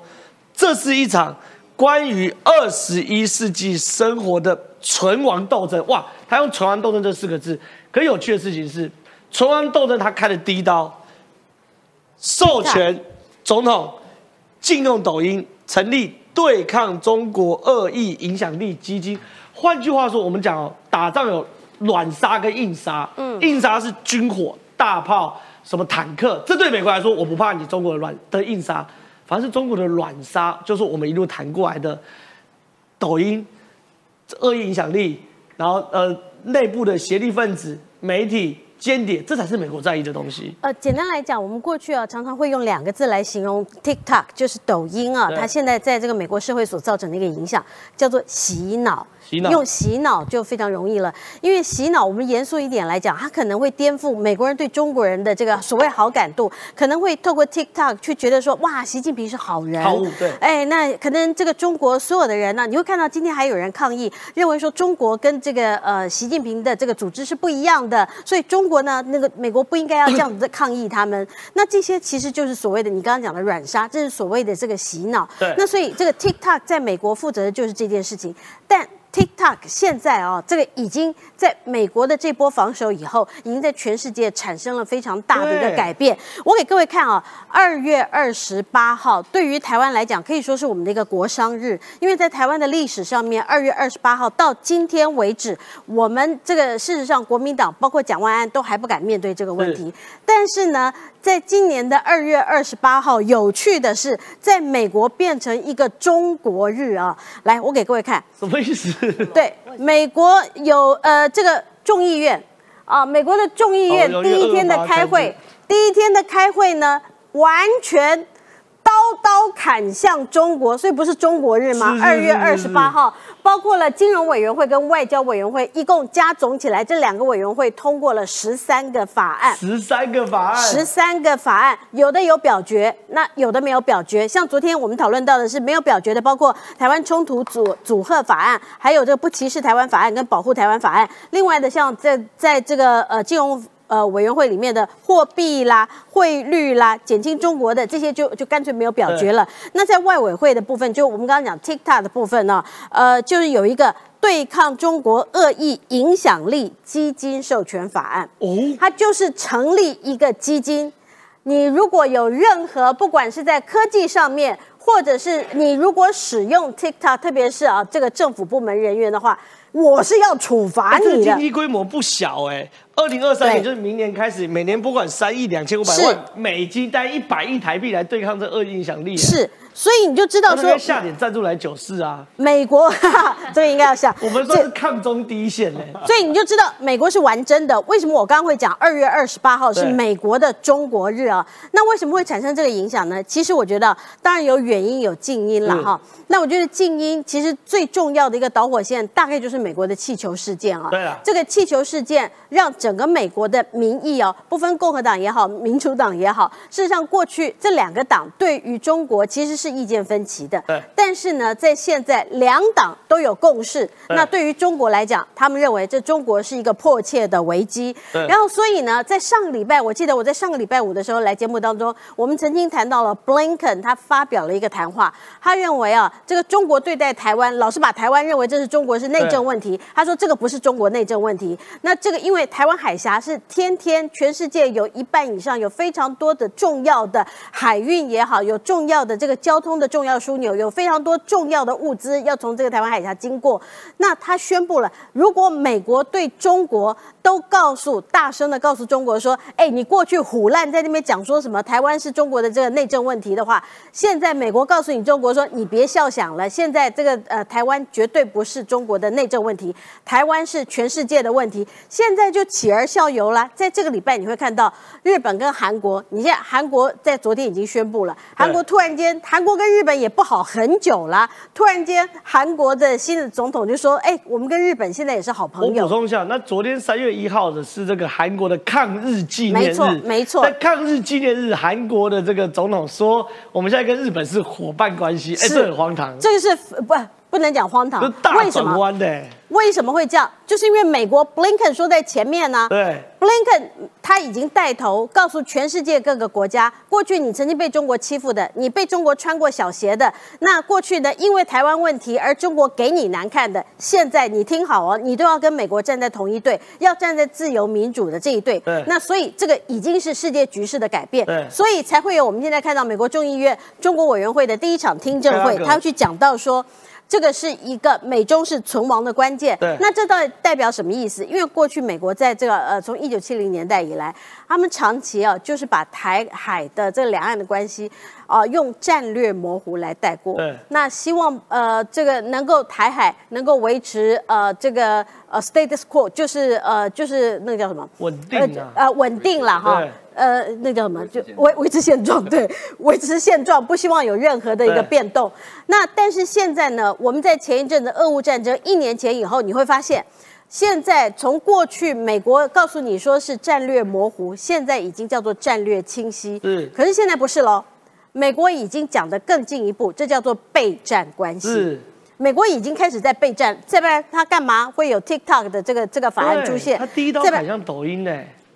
这是一场关于二十一世纪生活的存亡斗争。”哇，他用“存亡斗争”这四个字。可有趣的事情是，存亡斗争他开的第一刀，授权总统禁用抖音，成立对抗中国恶意影响力基金。换句话说，我们讲哦，打仗有软杀跟硬杀。嗯，硬杀是军火、大炮。什么坦克？这对美国来说，我不怕你中国的软的硬杀，反正是中国的软杀，就是我们一路谈过来的抖音恶意影响力，然后呃内部的协力分子、媒体、间谍，这才是美国在意的东西。呃，简单来讲，我们过去啊常常会用两个字来形容 TikTok，就是抖音啊，它现在在这个美国社会所造成的一个影响，叫做洗脑。洗脑用洗脑就非常容易了，因为洗脑，我们严肃一点来讲，它可能会颠覆美国人对中国人的这个所谓好感度，可能会透过 TikTok 去觉得说，哇，习近平是好人，好对哎，那可能这个中国所有的人呢，你会看到今天还有人抗议，认为说中国跟这个呃习近平的这个组织是不一样的，所以中国呢，那个美国不应该要这样子的抗议他们。那这些其实就是所谓的你刚刚讲的软杀，这是所谓的这个洗脑。对那所以这个 TikTok 在美国负责的就是这件事情，但。TikTok 现在啊、这个已经在美国的这波防守以后，已经在全世界产生了非常大的一个改变。我给各位看啊，二月二十八号对于台湾来讲，可以说是我们的一个国商日，因为在台湾的历史上面，二月二十八号到今天为止，我们这个事实上国民党包括蒋万安都还不敢面对这个问题。但是呢，在今年的二月二十八号，有趣的是，在美国变成一个中国日啊！来，我给各位看，什么意思？对，美国有呃这个众议院啊，美国的众议院第一天的开会，第一天的开会呢，完全。刀刀砍向中国，所以不是中国日吗二月二十八号，包括了金融委员会跟外交委员会，一共加总起来，这两个委员会通过了十三个法案。十三个法案，十三个法案，有的有表决，那有的没有表决。像昨天我们讨论到的是没有表决的，包括台湾冲突组组合法案，还有这个不歧视台湾法案跟保护台湾法案。另外的，像在在这个呃金融。呃，委员会里面的货币啦、汇率啦、减轻中国的这些就就干脆没有表决了。那在外委会的部分，就我们刚刚讲 TikTok 的部分呢，呃，就是有一个对抗中国恶意影响力基金授权法案。哦，它就是成立一个基金，你如果有任何不管是在科技上面，或者是你如果使用 TikTok，特别是啊这个政府部门人员的话，我是要处罚哎这个你的经。济规模不小哎、二零二三年就是明年开始，每年拨款三亿两千五百万美金，带一百亿台币来对抗这恶意影响力、哎，是，所以你就知道说，下点赞助来九四啊，美国 这个应该要下，我们说这是抗中第一线呢、所以你就知道美国是玩真的。为什么我刚刚会讲二月二十八号是美国的中国日啊？那为什么会产生这个影响呢？其实我觉得，当然有远因有近因了嗯哈。那我觉得近因其实最重要的一个导火线，大概就是美国的气球事件啊。对啊这个气球事件让整个美国的民意哦，不分共和党也好，民主党也好，事实上过去这两个党对于中国其实是意见分歧的。对但是呢，在现在两党都有共识，对那对于中国来讲，他们认为这中国是一个迫切的危机。对然后所以呢，在上个礼拜，我记得我在上个礼拜五的时候来节目当中，我们曾经谈到了 Blinken，他发表了一个谈话，他认为啊，这个中国对待台湾，老是把台湾认为这是中国是内政问题，他说这个不是中国内政问题。那这个因为台湾湾海峡是天天全世界有一半以上有非常多的重要的海运也好，有重要的这个交通的重要枢纽，有非常多重要的物资要从这个台湾海峡经过。那他宣布了，如果美国对中国都告诉大声的告诉中国说，哎，你过去虎烂在那边讲说什么台湾是中国的这个内政问题的话，现在美国告诉你中国说，你别笑想了，现在这个呃台湾绝对不是中国的内政问题，台湾是全世界的问题，现在就起而效尤啦。在这个礼拜你会看到日本跟韩国，你现在韩国在昨天已经宣布了，韩国突然间韩国跟日本也不好很久了，突然间韩国的新的总统就说，哎，我们跟日本现在也是好朋友。我补充一下，那昨天三月一号的是这个韩国的抗日纪念日，没错没错在抗日纪念日，韩国的这个总统说，我们现在跟日本是伙伴关系，哎，是这很荒唐，这个是不不能讲荒唐这，大转为什么？弯的、哎为什么会这样？就是因为美国 Blinken 说在前面呢、对，Blinken 他已经带头告诉全世界各个国家，过去你曾经被中国欺负的，你被中国穿过小鞋的，那过去呢，因为台湾问题而中国给你难看的，现在你听好哦，你都要跟美国站在同一队，要站在自由民主的这一队对。那所以这个已经是世界局势的改变对，所以才会有我们现在看到美国众议院中国委员会的第一场听证会，他要去讲到说。这个是一个美中是存亡的关键。对那这到底代表什么意思？因为过去美国在这个呃，从一九七零年代以来，他们长期啊，就是把台海的这个两岸的关系啊、用战略模糊来带过。对那希望呃，这个能够台海能够维持呃这个呃 status quo，就是呃就是那个叫什么？稳定啊，呃稳定了哈对，呃，那叫什么？就维维持现状，对，维持现状，不希望有任何的一个变动。那但是现在呢，我们在前一阵子俄乌战争一年前以后，你会发现。现在从过去美国告诉你说是战略模糊，现在已经叫做战略清晰。是可是现在不是喽，美国已经讲得更进一步，这叫做备战关系。是美国已经开始在备战，再不然他干嘛会有 TikTok 的这个这个法案出现？他第一刀再不然砍向抖音呢，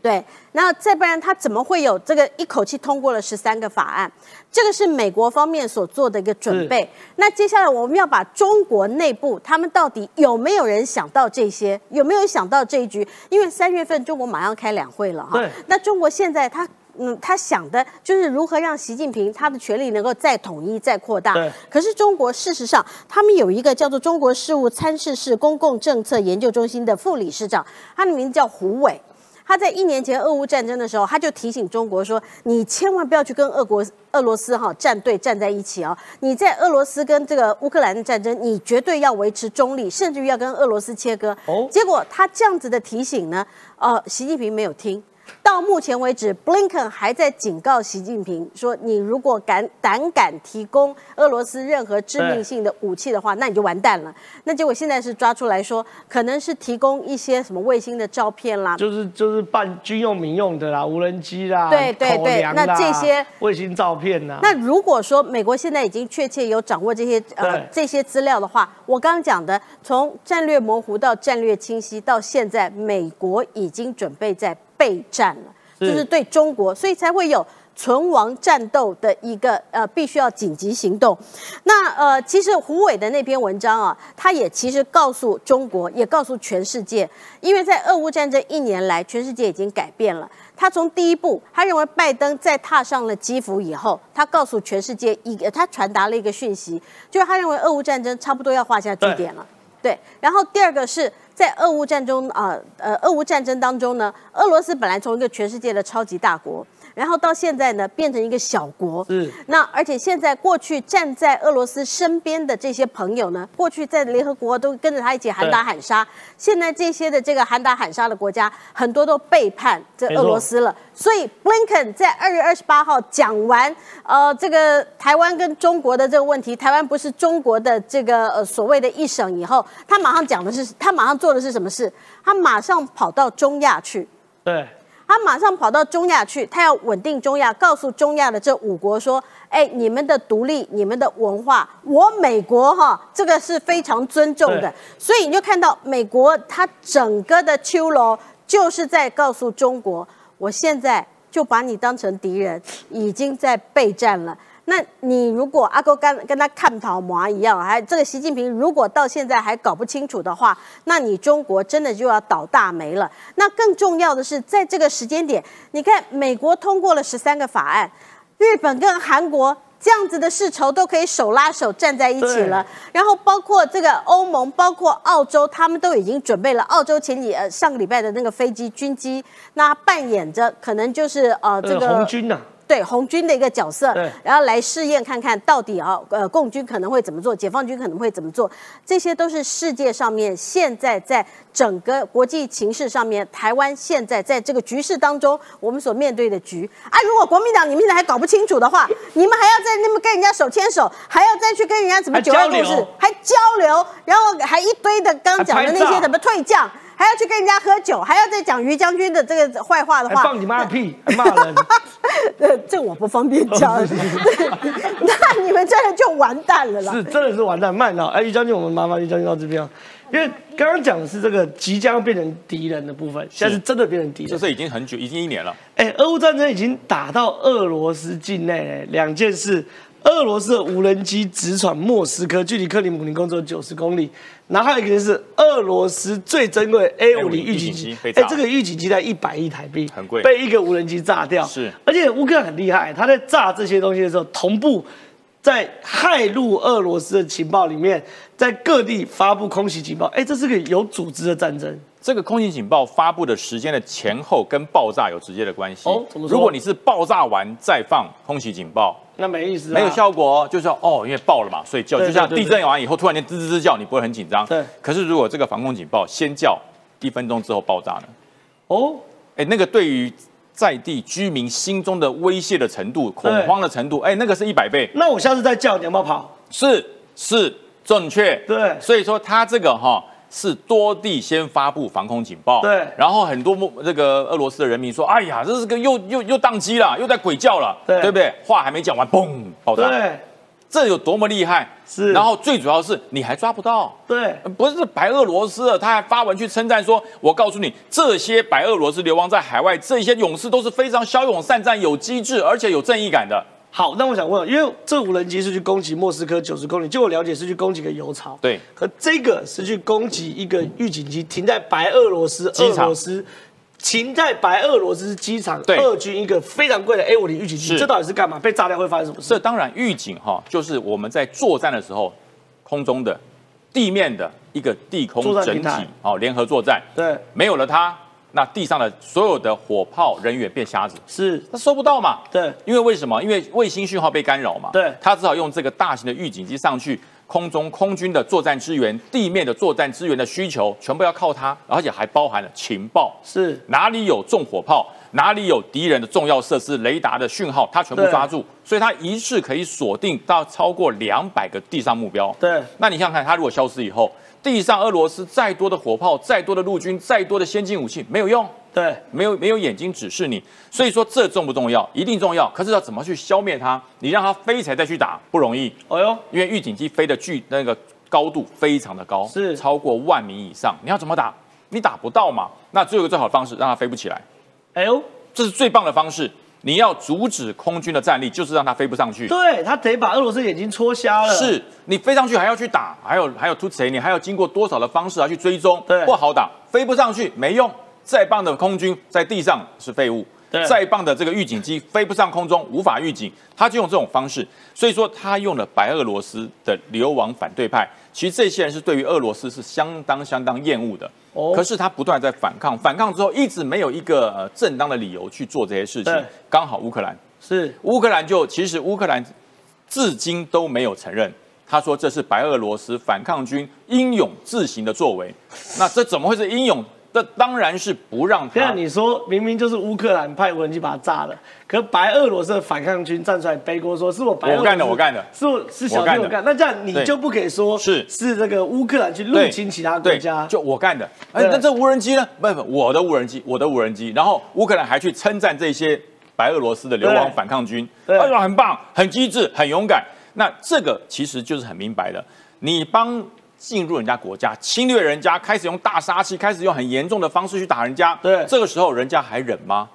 对，那再不然他怎么会有这个一口气通过了十三个法案？这个是美国方面所做的一个准备。那接下来我们要把中国内部他们到底有没有人想到这些，有没有想到这一局？因为三月份中国马上开两会了哈对。那中国现在他。嗯，他想的就是如何让习近平他的权力能够再统一、再扩大对。可是中国事实上，他们有一个叫做中国事务参事室公共政策研究中心的副理事长，他的名字叫胡伟。他在一年前俄乌战争的时候，他就提醒中国说：“你千万不要去跟俄国、俄罗斯哈站队站在一起啊！你在俄罗斯跟这个乌克兰的战争，你绝对要维持中立，甚至于要跟俄罗斯切割。”哦结果他这样子的提醒呢，呃，习近平没有听。到目前为止，，Blinken 还在警告习近平说：“你如果敢胆敢提供俄罗斯任何致命性的武器的话，那你就完蛋了。”那结果现在是抓出来说，可能是提供一些什么卫星的照片啦，就是就是办军用民用的啦，无人机啦，对对对那这些卫星照片呐，那如果说美国现在已经确切有掌握这些呃这些资料的话，我刚刚讲的，从战略模糊到战略清晰，到现在美国已经准备在备战了，就是对中国，所以才会有。存亡战斗的一个呃，必须要紧急行动。那呃，其实胡伟的那篇文章啊，他也其实告诉中国，也告诉全世界，因为在俄乌战争一年来，全世界已经改变了。他从第一步，他认为拜登在踏上了基辅以后，他告诉全世界一个，他传达了一个讯息，就是他认为俄乌战争差不多要画下句点了。对，然后第二个是在俄乌战中啊呃俄乌战争当中呢，俄罗斯本来从一个全世界的超级大国，然后到现在呢变成一个小国。嗯那而且现在过去站在俄罗斯身边的这些朋友呢，过去在联合国都跟着他一起喊打喊杀，现在这些的这个喊打喊杀的国家很多都背叛这俄罗斯了。所以 Blinken 在二月二十八号讲完呃这个台湾跟中国的这个问题，台湾不是中国的这个呃所谓的一省以后，他马上讲的是他马上做的是什么事？他马上跑到中亚去。对，他马上跑到中亚去，他要稳定中亚，告诉中亚的这五国说：“哎，你们的独立，你们的文化，我美国哈，这个是非常尊重的。所以你就看到美国它整个的秋楼就是在告诉中国，我现在就把你当成敌人，已经在备战了。那你如果阿哥跟跟他看讨麻一样，还这个习近平如果到现在还搞不清楚的话，那你中国真的就要倒大霉了。那更重要的是，在这个时间点，你看美国通过了十三个法案，日本跟韩国。这样子的世仇都可以手拉手站在一起了，然后包括这个欧盟，包括澳洲，他们都已经准备了。澳洲前几呃上个礼拜的那个飞机军机，那扮演着可能就是呃这呃个红军呐，对红军的一个角色对，然后来试验看看到底啊，呃，共军可能会怎么做，解放军可能会怎么做，这些都是世界上面现在在整个国际情势上面，台湾现在在这个局势当中，我们所面对的局啊。如果国民党你们现在还搞不清楚的话，你们还要在那么跟人家手牵手，还要再去跟人家怎么还九二共识还交流，然后还一堆的刚刚讲的那些什么退将。还要去跟人家喝酒，还要再讲于将军的这个坏话的话，放你妈的屁，还骂人，呃，这我不方便讲。那你们真的就完蛋了啦。是真的是完蛋，慢了。哎，于将军，我们麻烦于将军到这边啊，因为刚刚讲的是这个即将变成敌人的部分，现在是真的变成敌人。这是已经很久，已经一年了。哎，俄乌战争已经打到俄罗斯境内了，两件事。俄罗斯的无人机直闯莫斯科，距离克里姆林宫只有九十公里。然后还有一个是俄罗斯最珍贵的 A 五零预警机，哎，这个预警机在一百亿台币，很贵被一个无人机炸掉。是，而且乌克兰很厉害，他在炸这些东西的时候，同步在害入俄罗斯的情报里面，在各地发布空袭警报。哎，这是个有组织的战争。这个空袭警报发布的时间的前后跟爆炸有直接的关系。如果你是爆炸完再放空袭警报，那没意思、啊，没有效果哦，就是哦，因为爆了嘛，所以叫。就像地震完以后突然间吱吱吱叫，你不会很紧张。对。可是如果这个防空警报先叫一分钟之后爆炸呢？哦。哎，那个对于在地居民心中的威胁的程度、恐慌的程度，哎，那个是一百倍。那我下次再叫你要不要跑？是是正确。对所以说它这个哈。是多地先发布防空警报，对然后很多这个俄罗斯的人民说：“哎呀，这是个又又又宕机了，又在鬼叫了，对对不对？”话还没讲完，嘣，爆炸。对这有多么厉害？是然后最主要是你还抓不到，对，不是白俄罗斯的，他还发文去称赞说：“我告诉你，这些白俄罗斯流亡在海外这些勇士都是非常骁勇善战、有机智，而且有正义感的。好，那我想问，因为这无人机是去攻击莫斯科九十公里，据我了解是去攻击个油槽，对，可这个是去攻击一个预警机停在白俄罗斯，机场俄罗斯。停在白俄罗斯机场，对俄军一个非常贵的 A 五零预警机，这到底是干嘛？被炸掉会发生什么事？这当然预警哈，就是我们在作战的时候，空中的、地面的一个地空作战整体哦，联合作战。对，没有了它，那地上的所有的火炮人员变瞎子，是，他收不到嘛？对，因为为什么？因为卫星讯号被干扰嘛。对。他只好用这个大型的预警机上去，空中空军的作战支援、地面的作战支援的需求，全部要靠它，而且还包含了情报，是，哪里有重火炮，哪里有敌人的重要设施、雷达的讯号，他全部抓住，所以他一次可以锁定到超过两百个地上目标。对，那你想想看，他如果消失以后，地上俄罗斯再多的火炮、再多的陆军、再多的先进武器没有用。对，没有没有眼睛指示你，所以说这重不重要？一定重要。可是要怎么去消灭它？你让它飞起来再去打不容易，哎呦，因为预警机飞的距那个高度非常的高，是超过万米以上。你要怎么打？你打不到嘛？那只有一个最好的方式，让它飞不起来，哎呦，这是最棒的方式。你要阻止空军的战力，就是让它飞不上去。对他得把俄罗斯眼睛戳瞎了，是你飞上去还要去打，还有还有突谁？你还要经过多少的方式来去追踪？对不好打，飞不上去没用。再棒的空军在地上是废物，对再棒的这个预警机飞不上空中，无法预警，他就用这种方式。所以说他用了白俄罗斯的流亡反对派，其实这些人是对于俄罗斯是相当相当厌恶的。哦可是他不断在反抗，反抗之后一直没有一个呃正当的理由去做这些事情对。刚好乌克兰是乌克兰就其实乌克兰至今都没有承认，他说这是白俄罗斯反抗军英勇自行的作为。那这怎么会是英勇？这当然是不让这样他。你说明明就是乌克兰派无人机把它炸了，可白俄罗斯的反抗军站出来背锅说是我白俄我干的我干的是我是小我干的弟我干，那这样你就不可以说是是这个乌克兰去入侵其他国家，就我干的。哎，那这无人机呢？不不，我的无人机，我的无人机。然后乌克兰还去称赞这些白俄罗斯的流亡反抗军，对他说很棒、很机智、很勇敢。那这个其实就是很明白的，你帮进入人家国家，侵略人家，开始用大杀器，开始用很严重的方式去打人家，对这个时候人家还忍吗？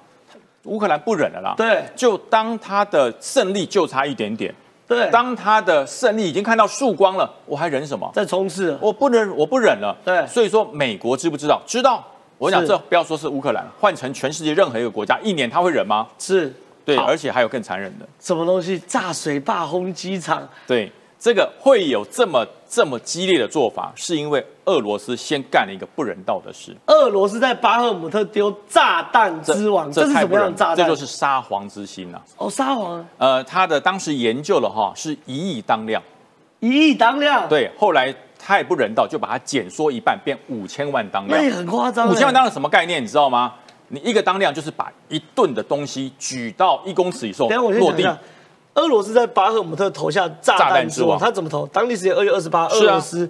乌克兰不忍了啦。对就当他的胜利就差一点点，对，当他的胜利已经看到曙光了，我还忍什么？在冲刺，我不忍，我不忍了。对所以说美国知不知道？知道。我讲这不要说是乌克兰，换成全世界任何一个国家，一年他会忍吗？是对，而且还有更残忍的，什么东西炸水坝轰机场，对，这个会有这么这么激烈的做法，是因为俄罗斯先干了一个不人道的事。俄罗斯在巴赫姆特丢炸弹之王，这是什么样的炸弹？这就是沙皇之心呐、哦，沙皇呃，他的当时研究了哈，是一亿当量，一亿当量，，对，后来太不人道，就把它减缩一半，变五千万当量那也。很夸张欸，五千万当量什么概念？你知道吗？你一个当量就是把一吨的东西举到一公尺以上等我先落地俄罗斯在巴赫姆特投下炸炸弹之王，他怎么投？当地时间二月二十八，俄罗斯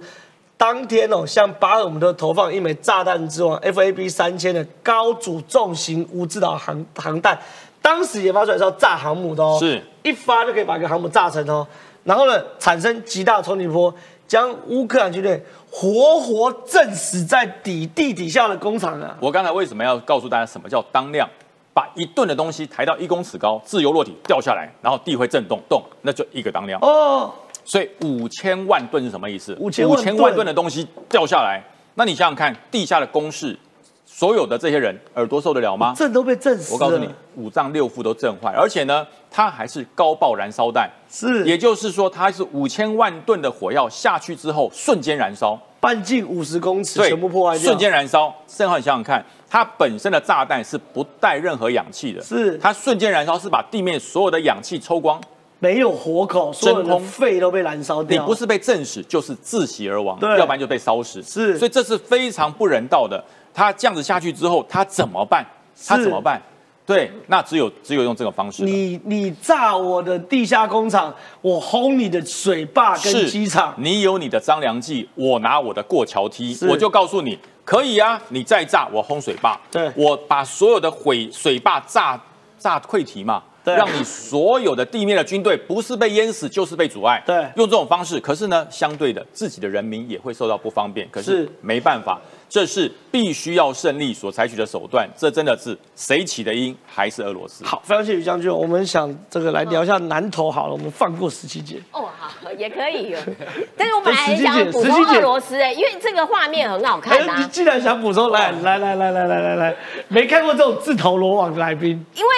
当天哦向巴赫姆特投放一枚炸弹之王 FAB 三千的高主重型无制导航航弹，当时研发出来是要炸航母的哦，是一发就可以把一个航母炸成哦，然后呢产生极大冲击波，将乌克兰军队活活震死在底地底下的工厂啊！我刚才为什么要告诉大家什么叫当量？把一吨的东西抬到一公尺高，自由落体掉下来，然后地会震动，动，那就一个当量。哦，所以五千万吨是什么意思？5000万吨的东西掉下来，那你想想看，地下的公式所有的这些人耳朵受得了吗？震都被震死了。我告诉你，五脏六腑都震坏，而且呢，它还是高爆燃烧弹，是，也就是说，它是五千万吨的火药下去之后瞬间燃烧，半径五十公尺对全部破坏掉，瞬间燃烧。正好你想想看，它本身的炸弹是不带任何氧气的，是它瞬间燃烧是把地面所有的氧气抽光，没有活口，所有的肺都被燃烧掉。你不是被震死，就是窒息而亡，对要不然就被烧死。是所以这是非常不人道的。它这样子下去之后，它怎么办？它怎么办？对，那只有只有用这个方式。你你炸我的地下工厂，我轰你的水坝跟是机场，你有你的张良计，我拿我的过桥梯，我就告诉你，可以啊，你再炸，我轰水坝，对我把所有的毁水坝炸炸溃堤嘛。对让你所有的地面的军队不是被淹死就是被阻碍。对用这种方式，可是呢，相对的，自己的人民也会受到不方便。可是是没办法，这是必须要胜利所采取的手段。这真的是谁起的因，还是俄罗斯？好，非常谢谢于将军。我们想这个来聊一下南投好了，我们放过十七姐。哦，好，也可以。但是我本来很十七姐想补充俄罗斯哎，因为这个画面很好看哎，你啊。既然想补充，来来来来来来来来，没看过这种自投罗网的来宾，因为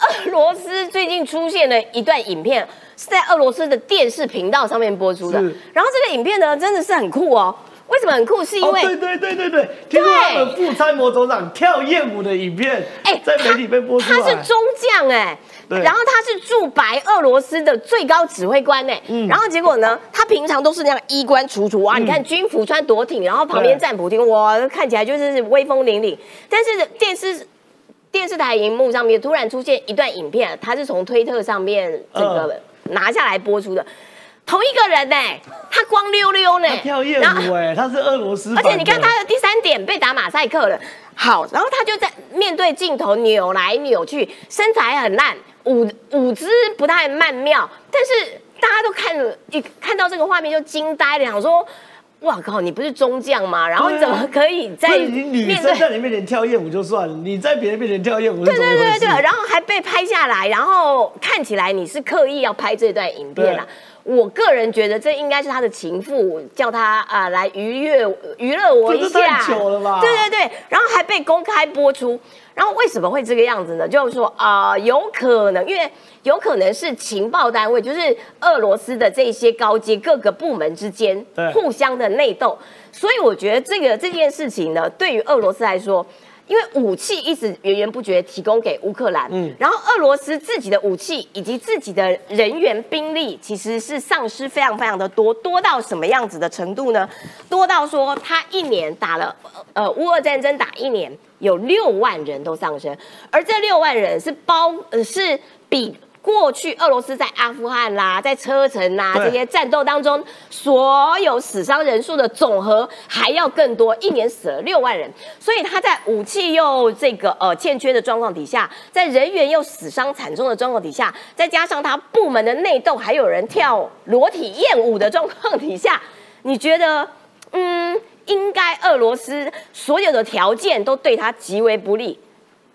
俄罗斯最近出现了一段影片，是在俄罗斯的电视频道上面播出的。然后这个影片呢，真的是很酷哦。为什么很酷？是因哦，为、对对对对对，听说他们副参谋总长跳艳舞的影片，哎在媒体被播出来，他是中将哎、对。然后他是驻白俄罗斯的最高指挥官哎、嗯。然后结果呢，他平常都是那样衣冠楚楚啊，你看军服穿多挺，然后旁边对站普京，哇，看起来就是威风凛凛。但是电视电视台荧幕上面突然出现一段影片，他是从推特上面这个嗯。拿下来播出的，同一个人呢、他光溜溜呢、他跳艳舞哎，他是俄罗斯，而且你看他的第三点被打马赛克了，好，然后他就在面对镜头扭来扭去，身材很烂，舞舞姿不太曼妙，但是大家都看了一看到这个画面就惊呆了，想说。哇靠！你不是中将吗？然后你怎么可以在你女？生在你面前跳艳舞就算了，你在别人面前跳艳舞是对？对对对，然后还被拍下来，然后看起来你是刻意要拍这段影片啊。我个人觉得这应该是他的情妇叫他啊、来愉悦娱乐我一下，太久了吧对对对，然后还被公开播出，然后为什么会这个样子呢？就是说啊、有可能因为有可能是情报单位，就是俄罗斯的这些高阶各个部门之间互相的内斗，所以我觉得这个这件事情呢，对于俄罗斯来说。因为武器一直源源不绝提供给乌克兰，嗯然后俄罗斯自己的武器以及自己的人员兵力其实是丧失非常非常的多，多到什么样子的程度呢？多到说他一年打了呃乌俄战争打一年，有六万人都丧生，而这六万人是包呃是比。过去俄罗斯在阿富汗啦，在车臣啦对这些战斗当中，所有死伤人数的总和还要更多，一年死了六万人。所以他在武器又这个呃欠缺的状况底下，在人员又死伤惨重的状况底下，再加上他部门的内斗，还有人跳裸体艳舞的状况底下，你觉得嗯，应该俄罗斯所有的条件都对他极为不利，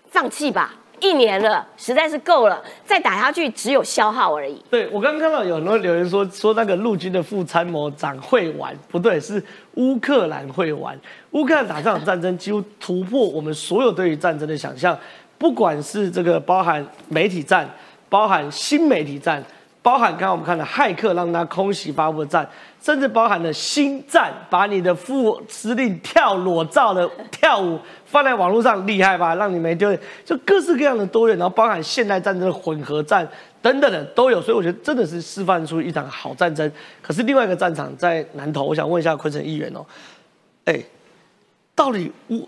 放弃吧。一年了，实在是够了，再打下去只有消耗而已。对我刚刚看到有很多留言说说那个陆军的副参谋长会玩，不对，是乌克兰会玩。乌克兰打这场战争几乎突破我们所有对于战争的想象，不管是这个包含媒体战，包含新媒体战，包含刚刚我们看的骇客让他空袭巴布战，甚至包含了新战，把你的副司令跳裸照的 跳舞放在网络上，厉害吧？让你没丢脸，就各式各样的多元，然后包含现代战争的混合战等等的都有，所以我觉得真的是示范出一场好战争。可是另外一个战场在南投，我想问一下昆城议员哦，哎，到底我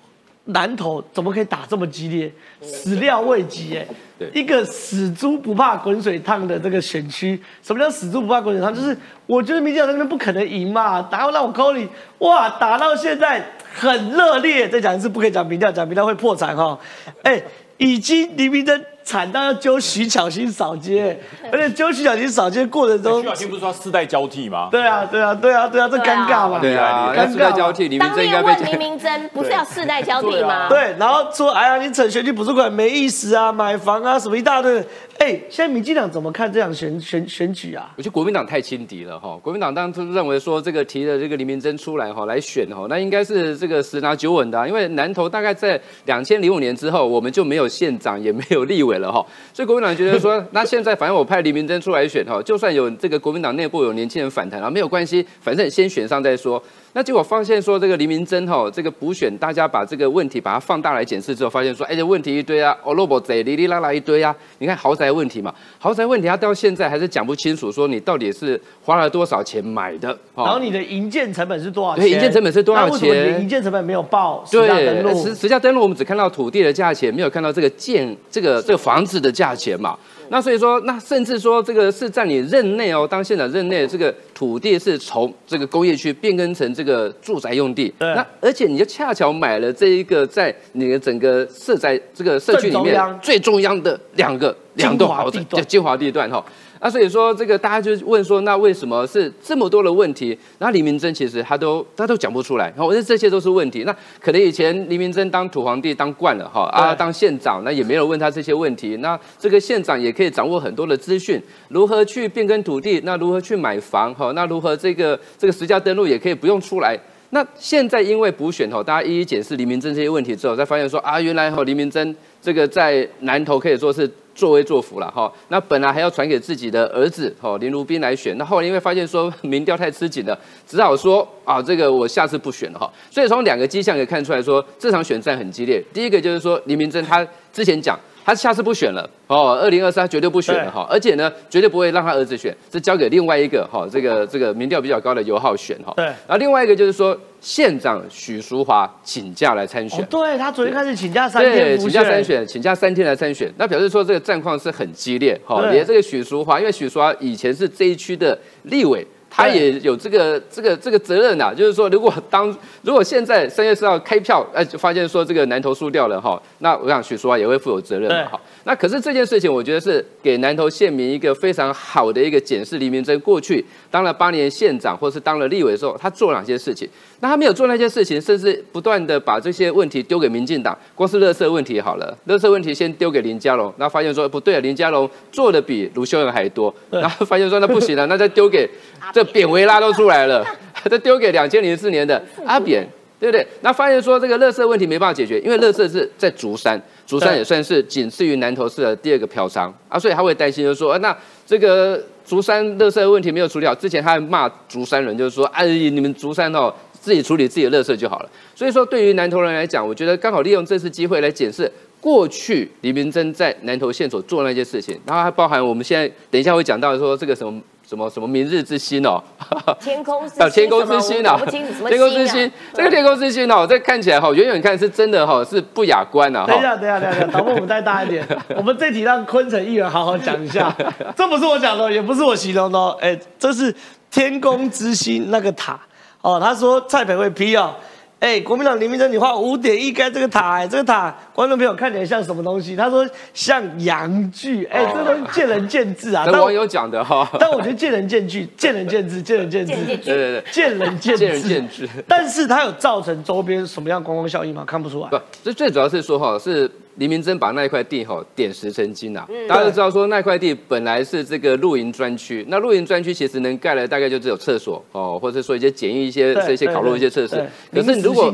南投怎么可以打这么激烈？始料未及哎、对一个死猪不怕滚水烫的这个选区，什么叫死猪不怕滚水烫？就是我觉得民进党那边不可能赢嘛，打让我扣你，哇，打到现在很热烈。再讲一次，不可以讲民调，讲民调会破产哈、哎，已经黎明真惨到要揪徐巧芯扫街，而且揪徐巧芯扫街过程中徐，小新不是说世代交替吗？对啊，对啊，对啊，对啊，这尴尬嘛。对啊，尴尬那世代交替，李明当珍应该被面问黎明珍，不是要世代交替吗？对，然后说，哎呀，你整选举补助款没意思啊，买房啊，什么一大堆。哎，现在民进党怎么看这场选选选举啊？我觉得国民党太轻敌了哈，国民党当初认为说这个提了这个林明珍出来哈来选哈，那应该是这个十拿九稳的啊、因为南投大概在两千零五年之后，我们就没有县长也没有立委了哈，所以国民党觉得说，那现在反正我派李明珍出来选哈，就算有这个国民党内部有年轻人反弹啊，没有关系，反正先选上再说。那结果发现说这个黎明珍哈，这个补选，大家把这个问题把它放大来检视之后，发现说，哎，这问题一堆啊，哦，萝卜贼，哩哩啦啦一堆啊。你看豪宅问题嘛，豪宅问题他到现在还是讲不清楚，说你到底是花了多少钱买的，哦然后你的营建成本是多少钱？对营建成本是多少钱营建成本没有报实价登对，录？实实价登录我们只看到土地的价钱，没有看到这个建这个这个房子的价钱嘛。那所以说，那甚至说这个是在你任内哦，当县长任内，这个土地是从这个工业区变更成这个住宅用地。那而且你就恰巧买了这一个在你的整个社宅这个社区里面最中央的两个两栋豪宅叫精华地段哈。那所以说，这个大家就问说，那为什么是这么多的问题？然后李明珍其实他都他都讲不出来，然后我觉得这些都是问题。那可能以前李明珍当土皇帝当惯了哈啊，当县长那也没有问他这些问题。那这个县长也可以掌握很多的资讯，如何去变更土地，那如何去买房哈，那如何这个这个实价登录也可以不用出来。那现在因为补选吼，大家一一解释黎明珍这些问题之后，才发现说啊，原来吼黎明珍这个在南投可以说是作威作福了哈。那本来还要传给自己的儿子哈林如斌来选，那后来因为发现说 民调太吃紧了，只好说啊，这个我下次不选了哈。所以从两个迹象可以看出来说，这场选战很激烈。第一个就是说林明珍他之前讲。他下次不选了哦，二零二四他绝对不选了哈，而且呢，绝对不会让他儿子选，是交给另外一个哈，这个这个民调比较高的尤浩选哈。对然后另外一个就是说，县长许淑华请假来参选哦，。对他昨天开始请假三天对，天，请假参。选，请假三天来参选，那表示说这个战况是很激烈哈。对连这个许淑华，因为许淑华以前是这一区的立委，他也有这个这个这个责任呐、就是说，如果当如果现在三月四号开票，哎、就发现说这个南投输掉了哈，那我想许淑华也会负有责任的哈。那可是这件事情，我觉得是给南投县民一个非常好的一个检视。黎明珍过去当了八年县长，或是当了立委的时候，他做了哪些事情？那他没有做那些事情，甚至不断的把这些问题丢给民进党。光是垃圾问题好了，垃圾问题先丢给林佳龙，然后发现说不对啊，林佳龙做的比卢秀燕还多，然后发现说那不行了，那再丢给这扁维拉都出来了，再丢给两千零四年的阿扁。对不对？那发现说这个垃圾问题没办法解决，因为垃圾是在竹山，竹山也算是仅次于南投市的第二个嫖娼啊，所以他会担心，就是说，啊、那这个竹山垃圾问题没有处理好，之前他还骂竹山人，就是说，哎，你们竹山哦，自己处理自己的垃圾就好了。所以说，对于南投人来讲，我觉得刚好利用这次机会来检视过去李明珍在南投县所做那些事情，然后还包含我们现在等一下会讲到说这个什么。什么什么明日之星哦，天空之啊，天空之星啊我不清楚什，么天空之星这个天空之星哦，这看起来哈，远远看是真的哈，是不雅观啊哈。等一下，等一下，等一下，导播我们再大一点。我们这题让昆城议员好好讲一下，这不是我讲的，也不是我形容的哦，哎，这是天宫之星那个塔哦。他说蔡培慧批哦，哎，国民党林明珍，你画五点一盖这个塔，哎，这个塔观众朋友看起来像什么东西？他说像洋具，哎，这东西见仁见智啊。但网友讲的哈，但我觉得见仁见智，见仁见智，见仁见智，见仁见智对对对，见仁见智，见仁见智。但是它有造成周边什么样观光效应吗？看不出来。不，这最主要是说哈，是黎明珍把那一块地哈点石成金啊。大家都知道说那块地本来是这个露营专区，那露营专区其实能盖的大概就只有厕所哦，或者说一些简易一些这些烤肉一些设施。可是如果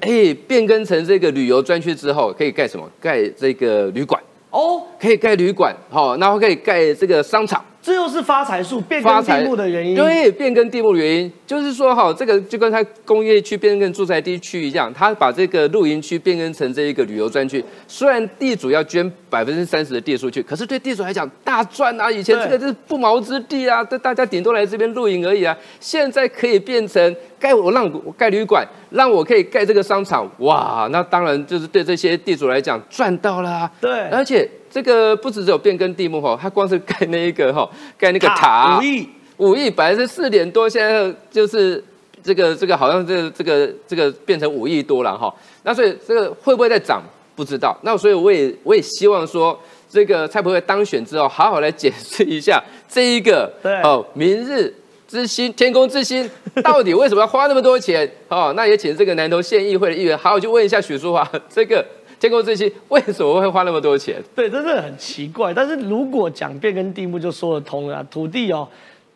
哎变更成这个旅游专区之后，可以盖什么？盖这个旅馆，哦，可以盖旅馆，好，然后可以盖这个商场。这又是发财树变更地目的原因。对，变更地目的原因就是说哈，这个就跟它工业区变更住宅地区一样，它把这个露营区变更成这一个旅游专区。虽然地主要捐百分之三十的地出去，可是对地主来讲大赚啊！以前这个对是不毛之地啊，大大家顶多来这边露营而已啊，现在可以变成盖我让我盖旅馆，让我可以盖这个商场，哇，那当然就是对这些地主来讲赚到了啊。对而且这个不只只有变更地目哈，它光是盖那一个哈，盖那个塔，五亿，五亿本来是四点多，现在就是这个这个好像这个这个这个变成五亿多了哈。那所以这个会不会再涨不知道。那所以我也我也希望说，这个蔡培慧当选之后，好好来解释一下这一个对哦，明日之星、天空之星 到底为什么要花那么多钱？哦，那也请这个南投县议会的议员好好去问一下许淑华，这个天空之星为什么会花那么多钱？对，真的很奇怪。但是如果讲变更地目，就说得通了啊。土地哦，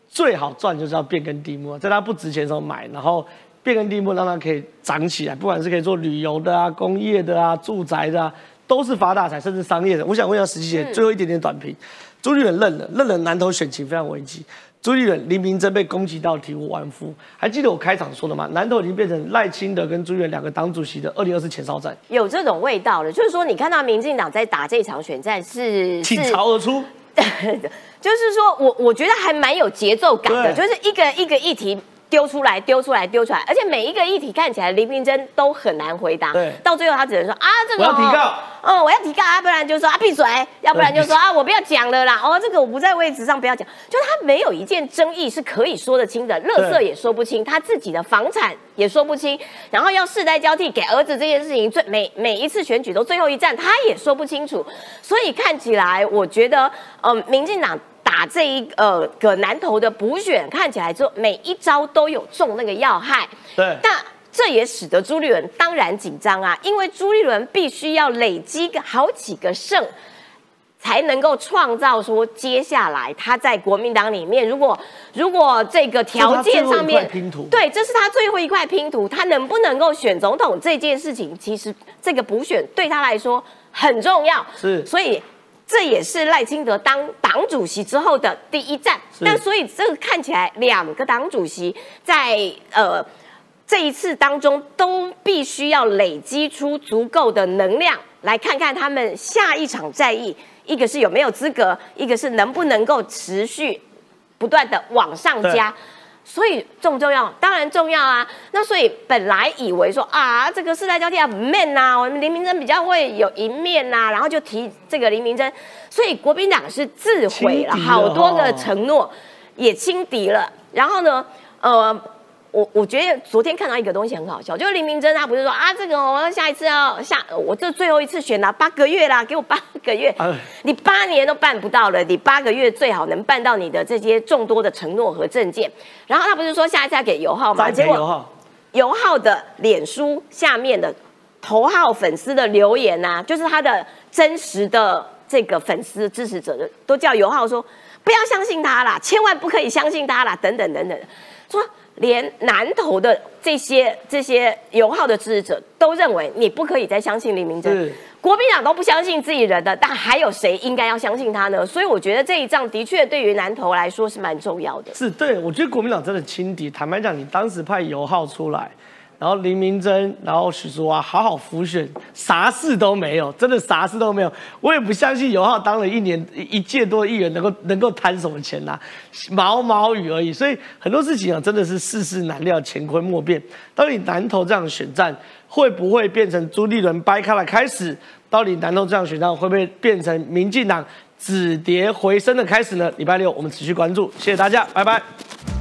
最好赚就是要变更地目啊，在它不值钱的时候买，然后变更地目让它可以涨起来，不管是可以做旅游的啊、工业的啊、住宅的啊，都是发大财，甚至商业的。我想问一下石琪姐，最后一点点短评，朱立伦认了，认了南投选情非常危机。朱立伦、林明真被攻击到体无完肤，还记得我开场说的吗？南投已经变成赖清德跟朱立伦两个党主席的二零二四前哨战，有这种味道了，就是说，你看到民进党在打这场选战是倾是巢而出。就是说我我觉得还蛮有节奏感的，就是一个一个议题丢出来，丢出来，丢出来，而且每一个议题看起来林明珍都很难回答，对。到最后他只能说啊这个我要提告。哦，嗯，我要提告啊，不然就说啊闭嘴，要不然就说啊我不要讲了啦，哦这个我不在位置上不要讲，就是他没有一件争议是可以说得清的，垃圾也说不清，他自己的房产也说不清，然后要世代交替给儿子这件事情，最每每一次选举都最后一站，他也说不清楚，所以看起来我觉得，嗯、民进党。打这一呃个南投的补选，看起来就每一招都有中那个要害。对那这也使得朱立伦当然紧张啊，因为朱立伦必须要累积个好几个胜，才能够创造说接下来他在国民党里面，如果如果这个条件上面对，这是他最后一块拼图，他能不能够选总统这件事情，其实这个补选对他来说很重要。是所以。这也是赖清德当党主席之后的第一战，是。但所以这个看起来两个党主席在呃这一次当中都必须要累积出足够的能量，来看看他们下一场战役，一个是有没有资格，一个是能不能够持续不断的往上加。所以重不重要？当然重要啊！那所以本来以为说啊，这个世代交替啊很 man 呐、我们林明珍比较会有一面呐、然后就提这个林明珍，所以国民党是自毁了好多个哦承诺，也轻敌了。然后呢，呃。我我觉得昨天看到一个东西很好笑，就是林明珍他不是说啊，这个我下一次要下，我这最后一次选了八个月啦，给我八个月哎，你八年都办不到了，你八个月最好能办到你的这些众多的承诺和证件。然后他不是说下一次要给油耗吗？栽结果培油耗，的脸书下面的头号粉丝的留言呐、就是他的真实的这个粉丝支持者的，都叫油耗说不要相信他啦，千万不可以相信他啦，等等等等，说连南投的这些这些油耗的支持者都认为你不可以再相信李明珍是。国民党都不相信自己人的，但还有谁应该要相信他呢？所以我觉得这一仗的确对于南投来说是蛮重要的。是对，我觉得国民党真的轻敌。坦白讲，你当时派油耗出来，然后林明珍，然后许淑华好好浮选，啥事都没有，真的啥事都没有。我也不相信油耗当了一年一一届多议员能够能够贪什么钱呐、毛毛雨而已。所以很多事情啊，真的是世事难料，乾坤莫辨。到底南投这样的选战会不会变成朱立伦掰开了开始？到底南投这样的选战会不会变成民进党止跌回升的开始呢？礼拜六我们持续关注，谢谢大家，拜拜。